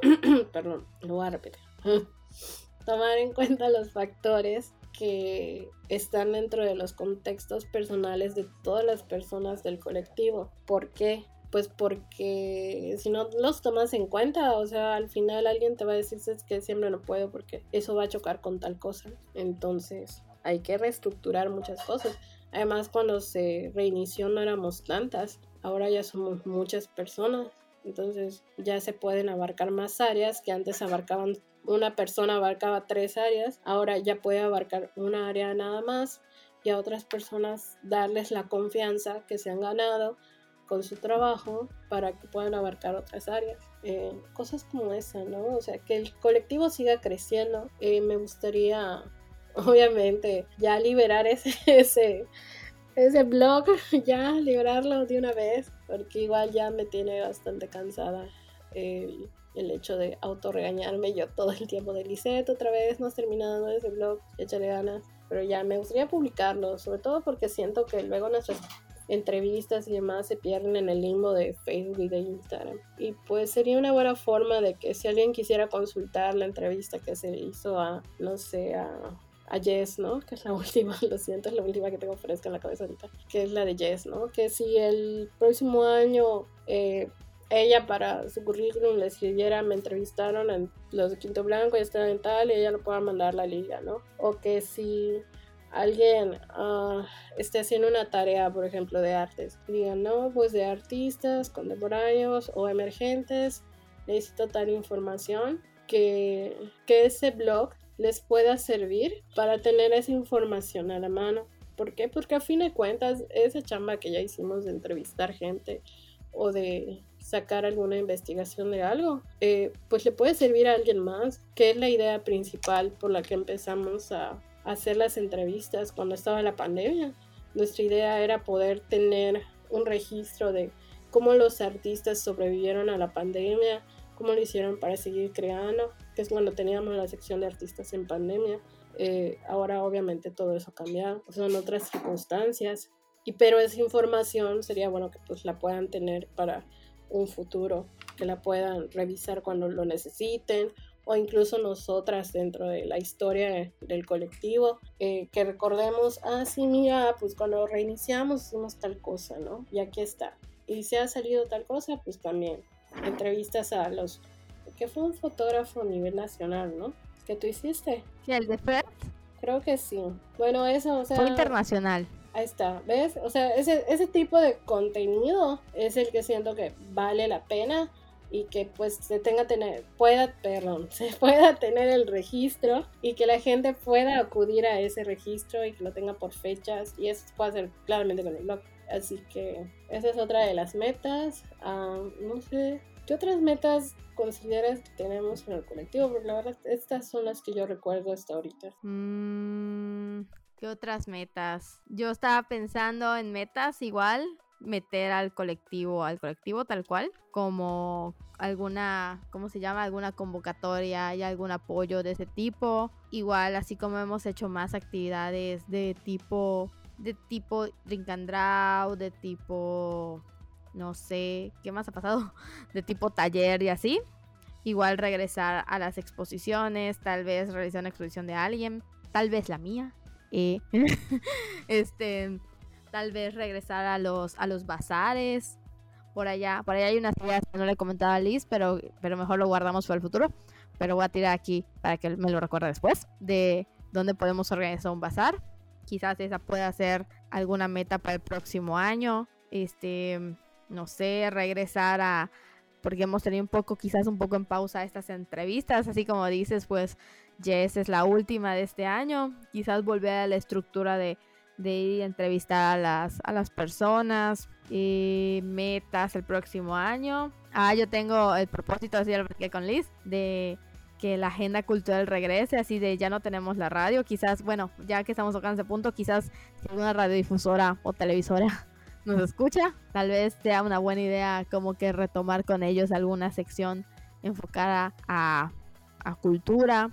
C: perdón, lo voy a tomar en cuenta los factores que están dentro de los contextos personales de todas las personas del colectivo. ¿Por qué? Pues porque si no los tomas en cuenta, o sea, al final alguien te va a decir que siempre no puedo porque eso va a chocar con tal cosa. Entonces hay que reestructurar muchas cosas. Además, cuando se reinició no éramos tantas, ahora ya somos muchas personas, entonces ya se pueden abarcar más áreas que antes abarcaban, una persona abarcaba tres áreas, ahora ya puede abarcar una área nada más y a otras personas darles la confianza que se han ganado con su trabajo para que puedan abarcar otras áreas. Eh, cosas como esa, ¿no? O sea, que el colectivo siga creciendo. Eh, me gustaría obviamente ya liberar ese, ese, ese blog, ya liberarlo de una vez, porque igual ya me tiene bastante cansada el, hecho de autorregañarme yo todo el tiempo de Lisette otra vez, no has terminado ese blog, échale ganas, pero ya me gustaría publicarlo, sobre todo porque siento que luego nuestras entrevistas y demás se pierden en el limbo de Facebook y de Instagram. Y pues sería una buena forma de que si alguien quisiera consultar la entrevista que se hizo a, no sé, a a Jess, ¿no? Que es la última, lo siento, es la última que tengo fresca en la cabeza ahorita, que es la de Jess, ¿no? Que si el próximo año eh, ella para su currículum le escribiera, me entrevistaron en los de Quinto Blanco y está en tal, y ella lo pueda mandar a la liga, ¿no? O que si alguien uh, esté haciendo una tarea, por ejemplo, de artes, digan, no, pues de artistas contemporáneos o emergentes, necesito tal información, que, que ese blog les pueda servir para tener esa información a la mano. ¿Por qué? Porque a fin de cuentas, esa chamba que ya hicimos de entrevistar gente o de sacar alguna investigación de algo, eh, pues le puede servir a alguien más, que es la idea principal por la que empezamos a hacer las entrevistas cuando estaba la pandemia. Nuestra idea era poder tener un registro de cómo los artistas sobrevivieron a la pandemia, cómo lo hicieron para seguir creando, que es cuando teníamos la sección de artistas en pandemia. Eh, ahora obviamente todo eso ha cambiado, son otras circunstancias, y pero esa información sería bueno que pues la puedan tener para un futuro, que la puedan revisar cuando lo necesiten o incluso nosotras dentro de la historia del colectivo, eh, que recordemos, ah, sí, mira, pues cuando reiniciamos hicimos tal cosa, ¿no? Y aquí está. Y si ha salido tal cosa, pues también entrevistas a los que fue un fotógrafo a nivel nacional, ¿no? Que tú hiciste.
B: Sí, el de Fred.
C: Creo que sí. Bueno, eso, o sea.
B: Fue internacional.
C: Ahí está, ¿ves? O sea, ese, ese tipo de contenido es el que siento que vale la pena y que pues se tenga tener, pueda, perdón, se pueda tener el registro y que la gente pueda acudir a ese registro y que lo tenga por fechas y eso puede ser claramente con el blog. Así que esa es otra de las metas. Ah, no sé, ¿qué otras metas consideras que tenemos en el colectivo? Porque la verdad, estas son las que yo recuerdo hasta ahorita.
B: Mm, ¿Qué otras metas? Yo estaba pensando en metas igual, meter al colectivo, al colectivo tal cual, como alguna, ¿cómo se llama? Alguna convocatoria y algún apoyo de ese tipo. Igual, así como hemos hecho más actividades de tipo, de tipo Drink and Draw, de tipo, no sé, ¿qué más ha pasado? De tipo taller y así. Igual regresar a las exposiciones, tal vez realizar una exposición de alguien, tal vez la mía. Eh, este, tal vez regresar a los, a los bazares. Por allá, por allá hay unas ideas que no le he comentado a Liz, pero, mejor lo guardamos para el futuro. Pero voy a tirar aquí para que me lo recuerde después. De dónde podemos organizar un bazar. Quizás esa pueda ser alguna meta para el próximo año. Este, no sé, regresar a. Porque hemos tenido un poco, quizás un poco en pausa estas entrevistas. Así como dices, pues Jess es la última de este año. Quizás volver a la estructura de de ir a entrevistar a las, a las personas, y metas el próximo año. Ah, yo tengo el propósito, así lo que con Liz, de que la agenda cultural regrese, así de ya no tenemos la radio, quizás, bueno, ya que estamos tocando ese punto, quizás alguna radiodifusora o televisora nos escucha, tal vez sea una buena idea como que retomar con ellos alguna sección enfocada a, a cultura,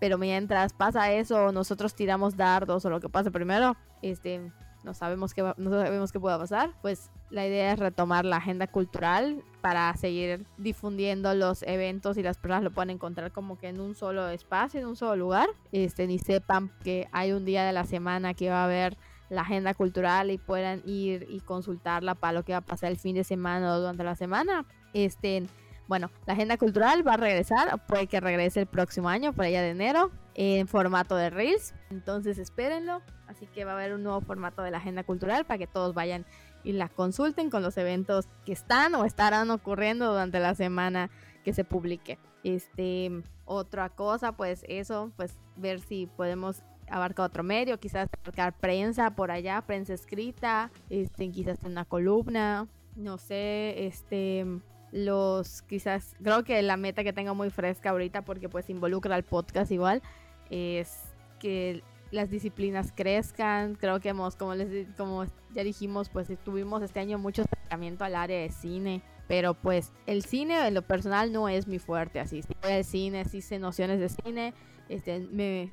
B: pero mientras pasa eso, nosotros tiramos dardos o lo que pase primero, este, no sabemos qué no sabemos qué pueda pasar, pues la idea es retomar la agenda cultural para seguir difundiendo los eventos y las personas lo puedan encontrar como que en un solo espacio, en un solo lugar, este, ni sepan que hay un día de la semana que va a haber la agenda cultural y puedan ir y consultarla para lo que va a pasar el fin de semana o durante la semana. Este, bueno, la agenda cultural va a regresar, puede que regrese el próximo año, por allá de enero, en formato de Reels. Entonces espérenlo. Así que va a haber un nuevo formato de la agenda cultural para que todos vayan y la consulten con los eventos que están o estarán ocurriendo durante la semana que se publique. Este, otra cosa, pues eso, pues ver si podemos abarcar otro medio, quizás abarcar prensa por allá, prensa escrita, este, quizás una columna, no sé, este, los quizás, creo que la meta que tengo muy fresca ahorita porque pues involucra al podcast igual, es que las disciplinas crezcan, creo que hemos, como, les, como ya dijimos, pues tuvimos este año mucho acercamiento al área de cine, pero pues el cine en lo personal no es mi fuerte, así, si voy al cine, sí sé nociones de cine, este,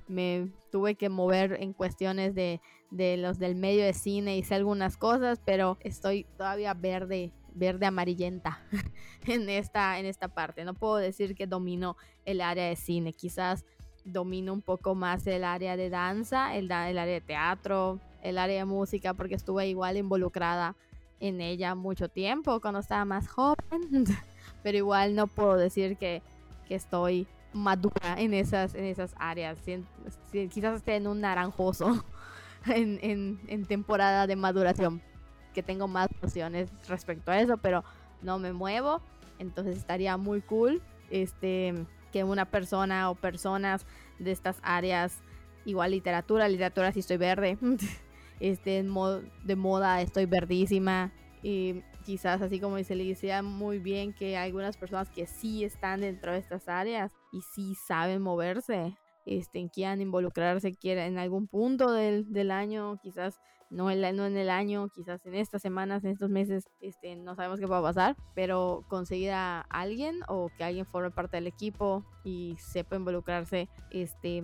B: me, tuve que mover en cuestiones de, los del medio de cine, hice algunas cosas, pero estoy todavía verde verde amarillenta en esta, en esta parte. No puedo decir que domino el área de cine, quizás domino un poco más el área de danza, el, área de teatro, el área de música, porque estuve igual involucrada en ella mucho tiempo cuando estaba más joven, pero igual no puedo decir que estoy madura en esas, en esas áreas. quizás esté en un naranjoso en, en, en temporada de maduración, que tengo más opciones respecto a eso, pero no me muevo. Entonces estaría muy cool este, que una persona o personas de estas áreas, igual literatura, literatura si estoy verde, este, de moda estoy verdísima. Y quizás así como dice Liz, sea muy bien que hay algunas personas que sí están dentro de estas áreas y sí saben moverse, este, quieran involucrarse, quieran en algún punto del, del año, quizás no, en en el año, quizás en estas semanas, en estos meses, este, no sabemos qué va a pasar, pero conseguir a alguien o que alguien forme parte del equipo y sepa involucrarse este,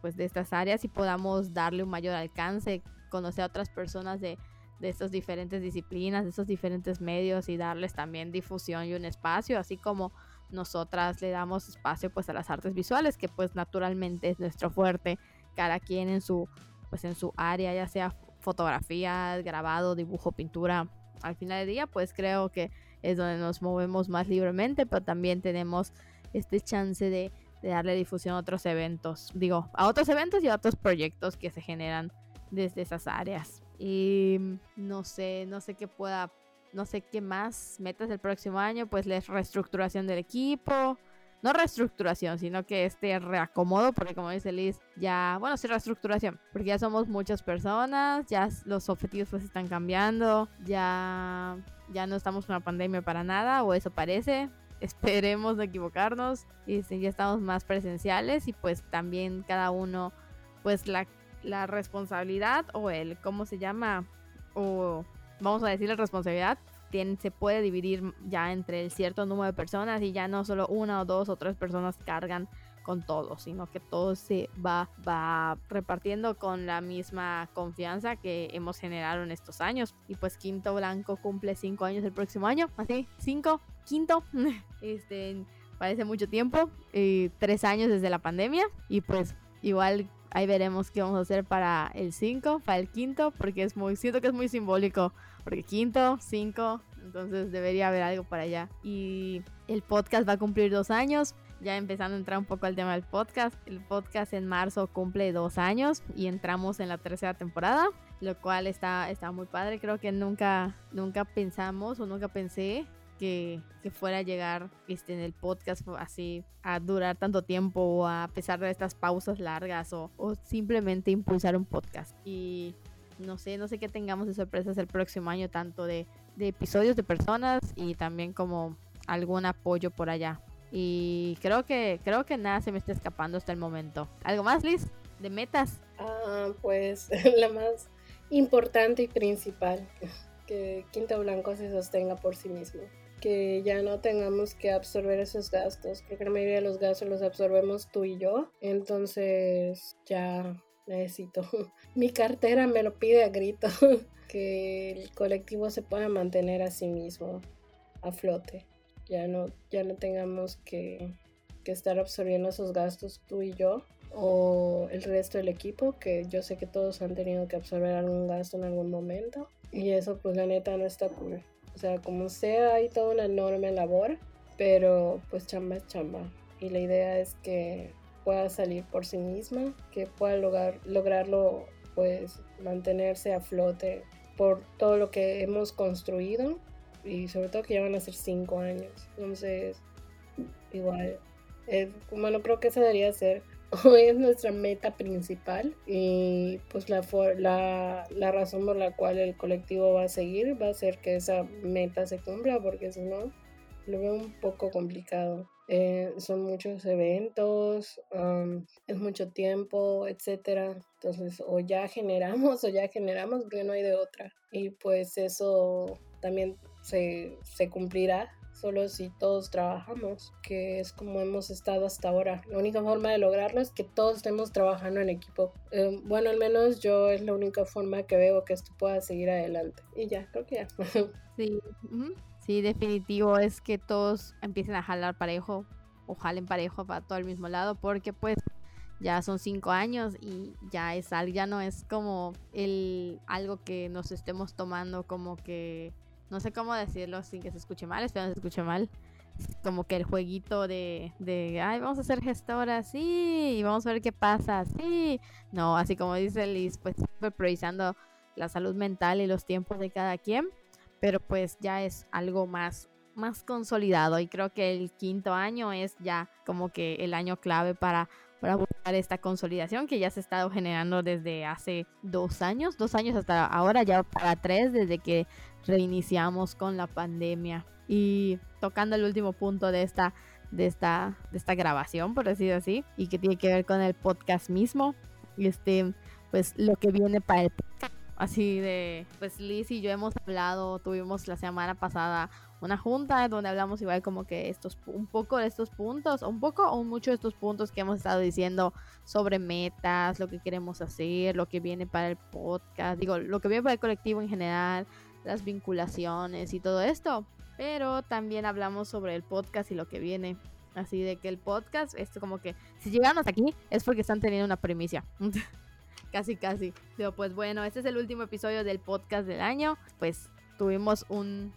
B: pues de estas áreas y podamos darle un mayor alcance, conocer a otras personas de, de estas diferentes disciplinas, de estos diferentes medios y darles también difusión y un espacio, así como nosotras le damos espacio pues a las artes visuales, que pues naturalmente es nuestro fuerte, cada quien en su pues en su área, ya sea fotografía, grabado, dibujo, pintura. Al final del día, pues creo que es donde nos movemos más libremente, pero también tenemos este chance de, darle difusión a otros eventos, digo, a otros eventos y a otros proyectos que se generan desde esas áreas. Y no sé, no sé qué pueda, no sé qué más metas el próximo año, pues la reestructuración del equipo. No reestructuración, sino que este reacomodo, porque como dice Liz, ya, bueno, sí reestructuración, porque ya somos muchas personas, ya los objetivos pues están cambiando, ya, ya no estamos en una pandemia para nada, o eso parece, esperemos no equivocarnos, y ya estamos más presenciales y pues también cada uno, pues la la responsabilidad o el, ¿cómo se llama? O vamos a decir la responsabilidad, tiene, se puede dividir ya entre el cierto número de personas y ya no solo una o dos o tres personas cargan con todo, sino que todo se va, va repartiendo con la misma confianza que hemos generado en estos años. Y pues Quinto Blanco cumple cinco años el próximo año, así, cinco, quinto, este, parece mucho tiempo, eh, tres años desde la pandemia y pues igual Ahí veremos qué vamos a hacer para el 5, para el quinto, porque es muy, siento que es muy simbólico, porque quinto, 5, entonces debería haber algo para allá. Y el podcast va a cumplir dos años, ya empezando a entrar un poco al tema del podcast. El podcast en marzo cumple dos años y entramos en la tercera temporada, lo cual está, está muy padre. Creo que nunca, nunca pensamos o nunca pensé que, fuera a llegar este, en el podcast así a durar tanto tiempo o a pesar de estas pausas largas o, simplemente impulsar un podcast. Y no sé, no sé qué tengamos de sorpresas el próximo año, tanto de, episodios de personas y también como algún apoyo por allá. Y creo que, creo que nada se me está escapando hasta el momento. ¿Algo más, Liz? ¿De metas?
C: Ah, pues la más importante y principal, que Quinto Blanco se sostenga por sí mismo que ya no tengamos que absorber esos gastos. Creo que la mayoría de los gastos los absorbemos tú y yo. Entonces ya necesito. Mi cartera me lo pide a grito. que el colectivo se pueda mantener a sí mismo a flote. Ya no, ya no tengamos que, que estar absorbiendo esos gastos tú y yo o el resto del equipo, que yo sé que todos han tenido que absorber algún gasto en algún momento. Y eso pues la neta no está cool. Sea, como sea, hay toda una enorme labor, pero pues chamba es chamba. Y la idea es que pueda salir por sí misma, que pueda lograr, lograrlo, pues mantenerse a flote por todo lo que hemos construido y sobre todo que ya van a ser cinco años. Entonces, igual, eh, bueno, creo que esa debería ser hoy es nuestra meta principal y pues la, la, la, razón por la cual el colectivo va a seguir va a ser que esa meta se cumpla porque si no lo veo un poco complicado. Eh, son muchos eventos, es mucho tiempo, etcétera. Entonces, o ya generamos o ya generamos porque no hay de otra. Y pues eso también se, se cumplirá solo si todos trabajamos, que es como hemos estado hasta ahora. La única forma de lograrlo es que todos estemos trabajando en equipo. Eh, bueno, al menos yo es la única forma que veo que esto pueda seguir adelante. Y ya, creo que ya.
B: sí, sí, definitivo es que todos empiecen a jalar parejo o jalen parejo para todo el mismo lado, porque pues ya son cinco años y ya es ya no es como el algo que nos estemos tomando como que no sé cómo decirlo sin que se escuche mal, espero no se escuche mal. Como que el jueguito de, de, ay, vamos a ser gestora, sí, y vamos a ver qué pasa, sí. No, así como dice Liz, pues priorizando la salud mental y los tiempos de cada quien, pero pues ya es algo más más consolidado y creo que el quinto año es ya como que el año clave para para buscar esta consolidación que ya se ha estado generando desde hace dos años, dos años hasta ahora, ya para tres, desde que reiniciamos con la pandemia. Y tocando el último punto de esta, de esta, de esta grabación, por decir así, y que tiene que ver con el podcast mismo, este, pues lo que viene para el podcast. Así de, pues Liz y yo hemos hablado, tuvimos la semana pasada una junta donde hablamos igual como que estos un poco de estos puntos, un poco o mucho de estos puntos que hemos estado diciendo sobre metas, lo que queremos hacer, lo que viene para el podcast, digo, lo que viene para el colectivo en general, las vinculaciones y todo esto. Pero también hablamos sobre el podcast y lo que viene. Así de que el podcast, esto como que si llegan hasta aquí es porque están teniendo una primicia. casi, casi. Pero pues bueno, este es el último episodio del podcast del año. Pues tuvimos un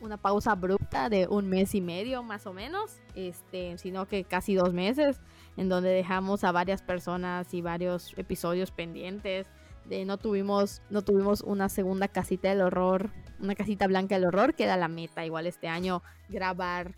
B: una pausa abrupta de un mes y medio más o menos, este, sino que casi dos meses, en donde dejamos a varias personas y varios episodios pendientes De no tuvimos, no tuvimos una segunda casita del horror, una casita blanca del horror, que era la meta igual este año grabar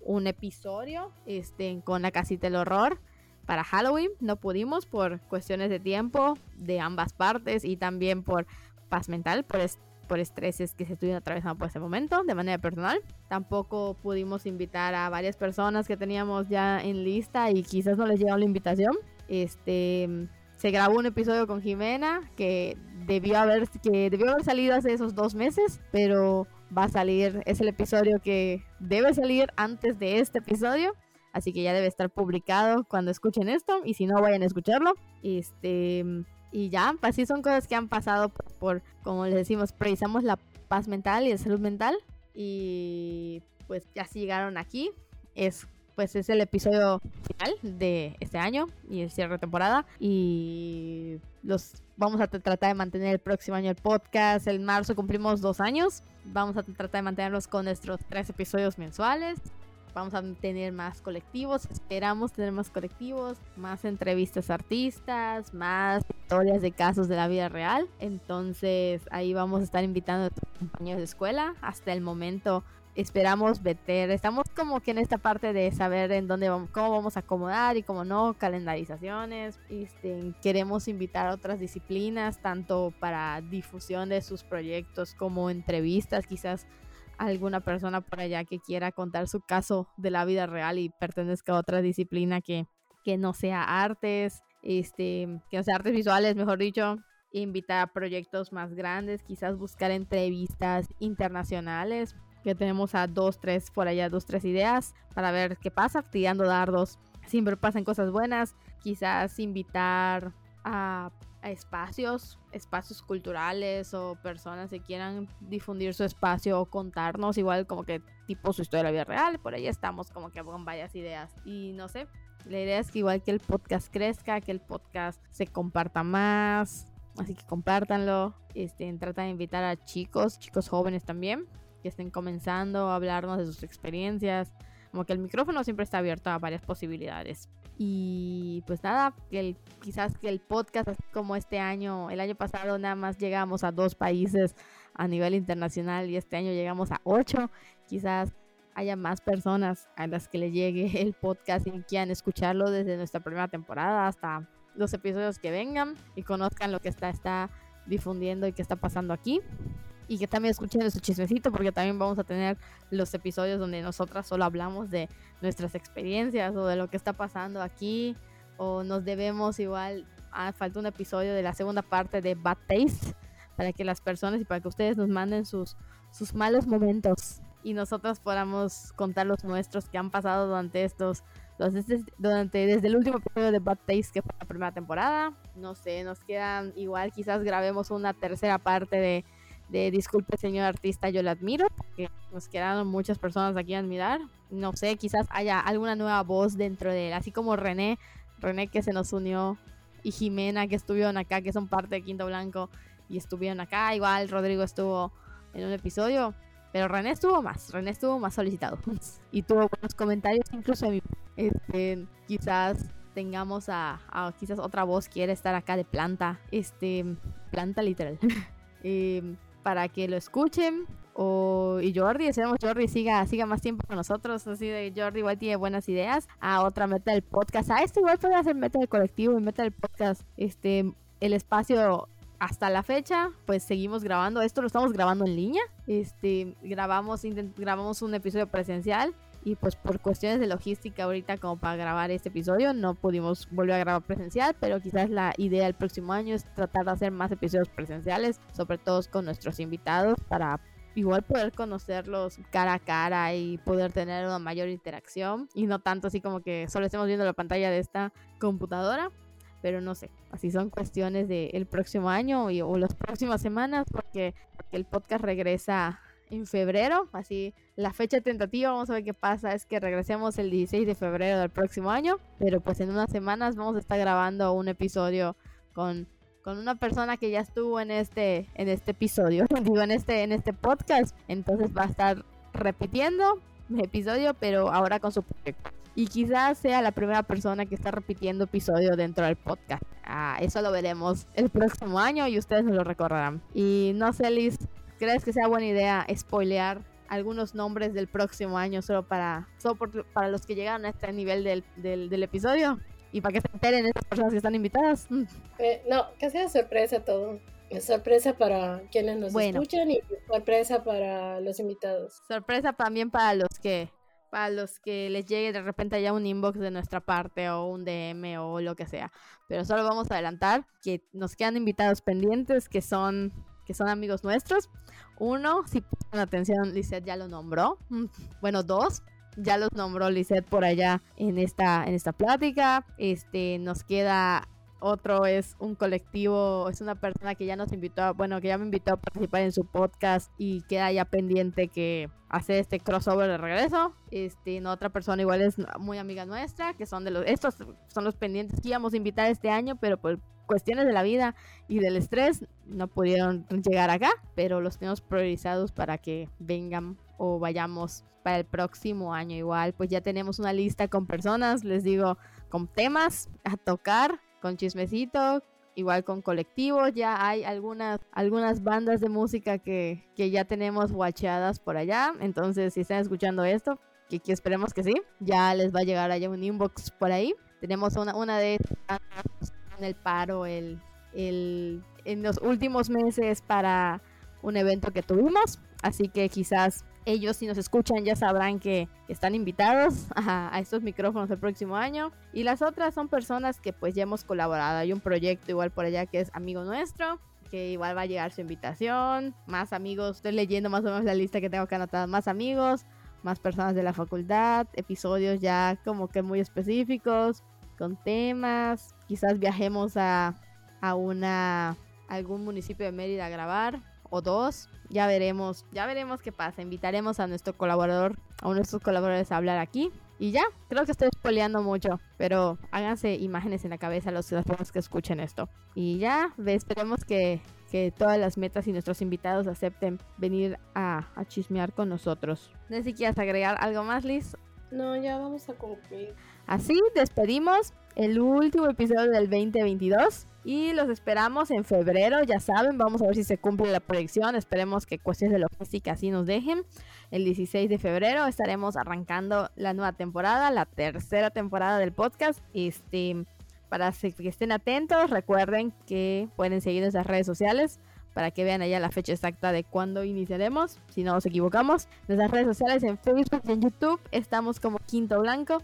B: un episodio este, con la casita del horror para Halloween. No pudimos por cuestiones de tiempo de ambas partes y también por paz mental, por, por estreses que se estuvieron atravesando por ese momento de manera personal. Tampoco pudimos invitar a varias personas que teníamos ya en lista y quizás no les llegó la invitación. Este se grabó un episodio con Jimena que debió haber que debió haber salido hace esos dos meses, pero va a salir, es el episodio que debe salir antes de este episodio. Así que ya debe estar publicado cuando escuchen esto. Y si no, vayan a escucharlo. Este. Y ya, pues así son cosas que han pasado por, como les decimos, precisamos la paz mental y la salud mental. Y pues ya si llegaron aquí. Es pues es el episodio final de este año y el cierre de temporada. Y los vamos a tratar de mantener el próximo año el podcast. En marzo cumplimos dos años. Vamos a tratar de mantenerlos con nuestros tres episodios mensuales. Vamos a tener más colectivos, esperamos tener más colectivos, más entrevistas a artistas, más historias de casos de la vida real. Entonces ahí vamos a estar invitando a compañeros de escuela. Hasta el momento esperamos meter, estamos como que en esta parte de saber en dónde vamos, cómo vamos a acomodar y cómo no, calendarizaciones. Este, queremos invitar a otras disciplinas, tanto para difusión de sus proyectos como entrevistas, quizás alguna persona por allá que quiera contar su caso de la vida real y pertenezca a otra disciplina que, que no sea artes, este, que no sea artes visuales, mejor dicho, invitar a proyectos más grandes, quizás buscar entrevistas internacionales que tenemos a dos, tres por allá, dos, tres ideas para ver qué pasa, tirando dardos. Siempre pasan cosas buenas. Quizás invitar a, espacios, espacios culturales o personas que quieran difundir su espacio o contarnos igual como que tipo su historia de la vida real. Por ahí estamos como que con varias ideas. Y no sé, la idea es que igual que el podcast crezca, que el podcast se comparta más. Así que compártanlo. Este, trata de invitar a chicos, chicos jóvenes también, que estén comenzando a hablarnos de sus experiencias. Como que el micrófono siempre está abierto a varias posibilidades. Y pues nada, el, quizás que el podcast, como este año, el año pasado nada más llegamos a dos países a nivel internacional y este año llegamos a ocho. Quizás haya más personas a las que le llegue el podcast y quieran escucharlo desde nuestra primera temporada hasta los episodios que vengan y conozcan lo que está, está difundiendo y qué está pasando aquí y que también escuchen su chismecito porque también vamos a tener los episodios donde nosotras solo hablamos de nuestras experiencias o de lo que está pasando aquí o nos debemos igual ah, falta un episodio de la segunda parte de Bad Taste para que las personas y para que ustedes nos manden sus sus malos momentos y nosotros podamos contar los nuestros que han pasado durante estos durante desde el último episodio de Bad Taste que fue la primera temporada. No sé nos quedan igual quizás grabemos una tercera parte de de disculpe señor artista, yo le admiro, porque nos quedaron muchas personas aquí a admirar. No sé, quizás haya alguna nueva voz dentro de él, así como René, René que se nos unió y Jimena que estuvieron acá, que son parte de Quinto Blanco y estuvieron acá. Igual Rodrigo estuvo en un episodio, pero René estuvo más, René estuvo más solicitado y tuvo buenos comentarios, incluso este, quizás tengamos a, a, quizás otra voz quiere estar acá de planta, este, planta literal. eh, para que lo escuchen. O, y Jordi, esperemos Jordi siga, siga más tiempo con nosotros. Así de Jordi igual tiene buenas ideas. A otra meta del podcast. A este igual puede hacer meta del colectivo y meta del podcast. Este, el espacio hasta la fecha, pues seguimos grabando. Esto lo estamos grabando en línea. Este, grabamos, grabamos un episodio presencial y pues por cuestiones de logística ahorita como para grabar este episodio no pudimos volver a grabar presencial, pero quizás la idea del próximo año es tratar de hacer más episodios presenciales, sobre todo con nuestros invitados para igual poder conocerlos cara a cara y poder tener una mayor interacción y no tanto así como que solo estemos viendo la pantalla de esta computadora. Pero no sé, así son cuestiones del próximo año o las próximas semanas porque el podcast regresa en febrero, así la fecha tentativa, vamos a ver qué pasa, es que regresemos el 16 de febrero del próximo año, pero pues en unas semanas vamos a estar grabando un episodio con, con una persona que ya estuvo en este, en este episodio, digo en este, en este podcast, entonces va a estar repitiendo el episodio, pero ahora con su proyecto. y quizás sea la primera persona que está repitiendo episodio dentro del podcast. Ah, eso lo veremos el próximo año y ustedes nos lo recordarán. Y no sé, Liz, ¿crees que sea buena idea spoilear algunos nombres del próximo año solo para, solo para los que llegaron a este nivel del, del, episodio? Y para que se enteren estas personas que están invitadas.
C: Eh, no, que sea sorpresa todo. Sorpresa para quienes nos escuchan y sorpresa para los invitados.
B: Sorpresa también para los que para los que les llegue de repente ya un inbox de nuestra parte o un DM o lo que sea. Pero solo vamos a adelantar que nos quedan invitados pendientes que son que son amigos nuestros. Uno, si ponen atención, Lisette ya lo nombró. Mm, bueno, dos, ya los nombró Lisette por allá en esta, en esta plática. Este, nos queda otro es un colectivo, es una persona que ya nos invitó, bueno, que ya me invitó a participar en su podcast y queda ya pendiente que hace este crossover de regreso. Este, no, otra persona igual es muy amiga nuestra, que son de los, estos son los pendientes que íbamos a invitar este año, pero por cuestiones de la vida y del estrés no pudieron llegar acá, pero los tenemos priorizados para que vengan o vayamos para el próximo año igual. Pues ya tenemos una lista con personas, les digo, con temas a tocar con chismecito, igual con colectivos, ya hay algunas, algunas bandas de música que, que ya tenemos watchadas por allá, entonces si están escuchando esto, que, que, esperemos que sí, ya les va a llegar allá un inbox por ahí. Tenemos una, una de en el paro el, el, en los últimos meses para un evento que tuvimos, así que quizás ellos si nos escuchan ya sabrán que están invitados a, estos micrófonos el próximo año. Y las otras son personas que pues ya hemos colaborado. Hay un proyecto igual por allá que es amigo nuestro. Que igual va a llegar su invitación. Más amigos. Estoy leyendo más o menos la lista que tengo que anotar. Más amigos. Más personas de la facultad. Episodios ya como que muy específicos. Con temas. Quizás viajemos a, a una algún municipio de Mérida a grabar o dos. Ya veremos, ya veremos qué pasa. Invitaremos a nuestro colaborador, a nuestros colaboradores a hablar aquí. Y ya, creo que estoy spoileando mucho, pero háganse imágenes en la cabeza los, las personas que escuchen esto. Y ya, esperemos que, que todas las metas y nuestros invitados acepten venir a, a chismear con nosotros. No sé si quieres agregar algo más, Liz.
C: No, ya vamos a concluir.
B: Así despedimos el último episodio del 2022. Y los esperamos en febrero, ya saben, vamos a ver si se cumple la proyección, esperemos que cuestiones de logística así nos dejen. El 16 de febrero estaremos arrancando la nueva temporada, la tercera temporada del podcast. Este, para que estén atentos, recuerden que pueden seguir nuestras redes sociales para que vean allá la fecha exacta de cuándo iniciaremos, si no nos equivocamos. Nuestras redes sociales en Facebook y en YouTube estamos como Quinto Blanco.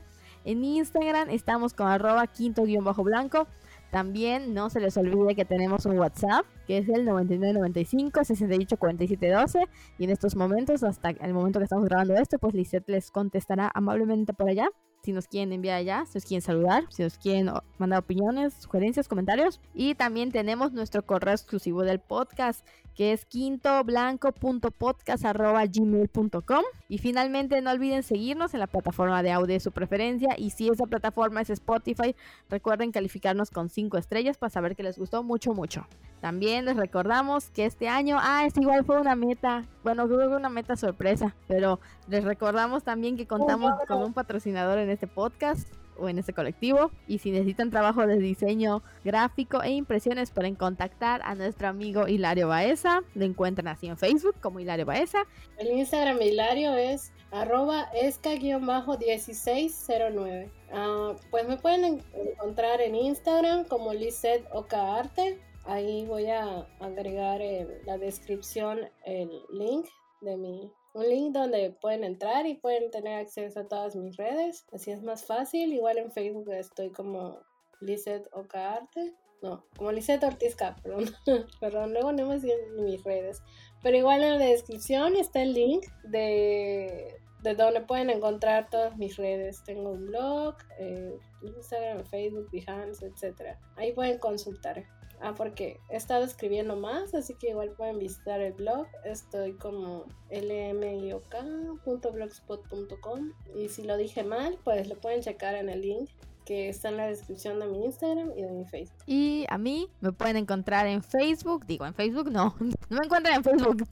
B: En Instagram estamos con arroba quinto-blanco. También no se les olvide que tenemos un WhatsApp, que es el 9995 684712 y en estos momentos, hasta el momento que estamos grabando esto, pues Lisette les contestará amablemente por allá si nos quieren enviar allá, si nos quieren saludar, si nos quieren mandar opiniones, sugerencias, comentarios. Y también tenemos nuestro correo exclusivo del podcast, que es quintoblanco.podcast.gmail.com. Y finalmente no olviden seguirnos en la plataforma de audio de su preferencia. Y si esa plataforma es Spotify, recuerden calificarnos con 5 estrellas para saber que les gustó mucho, mucho. También les recordamos que este año, ah, es igual fue una meta, bueno, creo que una meta sorpresa, pero les recordamos también que contamos con un patrocinador en este podcast o en este colectivo. Y si necesitan trabajo de diseño gráfico e impresiones, pueden contactar a nuestro amigo Hilario Baeza. Lo encuentran así en Facebook como Hilario Baeza.
C: El Instagram de Hilario es arroba esca-1609. Ah, pues me pueden encontrar en Instagram como Lizeth Ocaarte Ahí voy a agregar en la descripción el link de mi un link donde pueden entrar y pueden tener acceso a todas mis redes. Así es más fácil. Igual en Facebook estoy como Lizeth Ocaarte. No, como Lizeth Ortiz perdón. perdón, luego no me siguen mis redes. Pero igual en la descripción está el link de, de donde pueden encontrar todas mis redes. Tengo un blog, eh, Instagram, Facebook, Behance, etc. Ahí pueden consultar. Ah, porque he estado escribiendo más, así que igual pueden visitar el blog. Estoy como lmiok.blogspot.com y si lo dije mal, pues lo pueden checar en el link que está en la descripción de mi Instagram y de mi Facebook.
B: Y a mí me pueden encontrar en Facebook, digo en Facebook no, no me encuentran en Facebook.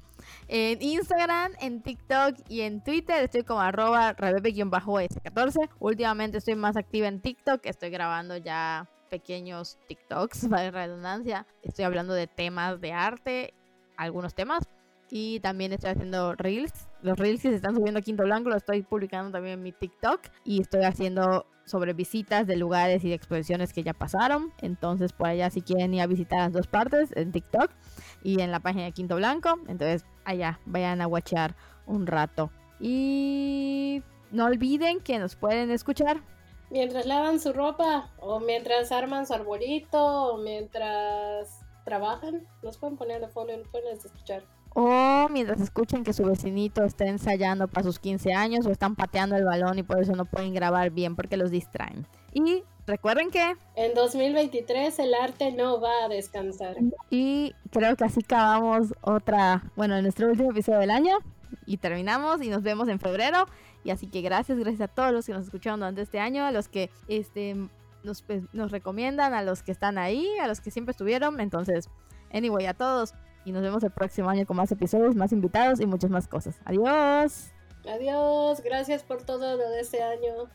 B: En Instagram, en TikTok y en Twitter estoy como arroba rebebe-s14. Últimamente estoy más activa en TikTok, estoy grabando ya pequeños TikToks, para redundancia. Estoy hablando de temas de arte, algunos temas. Y también estoy haciendo reels. Los reels que se están subiendo a Quinto Blanco los estoy publicando también en mi TikTok. Y estoy haciendo sobre visitas de lugares y de exposiciones que ya pasaron. Entonces por allá si quieren ir a visitar las dos partes en TikTok y en la página de Quinto Blanco. Entonces allá vayan a watchar un rato. Y no olviden que nos pueden escuchar
C: Mientras lavan su ropa, o mientras arman su arbolito, o mientras trabajan, nos pueden poner de fondo y nos pueden escuchar.
B: O mientras escuchen que su vecinito está ensayando para sus 15 años o están pateando el balón y por eso no pueden grabar bien porque los distraen. Y recuerden que...
C: En 2023 el arte no va a descansar.
B: Y creo que así acabamos otra, bueno, nuestro último episodio del año. Y terminamos y nos vemos en febrero. Y así que gracias, gracias a todos los que nos escucharon durante este año, a los que este, nos, pues, nos recomiendan, a los que están ahí, a los que siempre estuvieron. Entonces, anyway, a todos. Y nos vemos el próximo año con más episodios, más invitados y muchas más cosas. Adiós.
C: Adiós, gracias por todo lo de este año.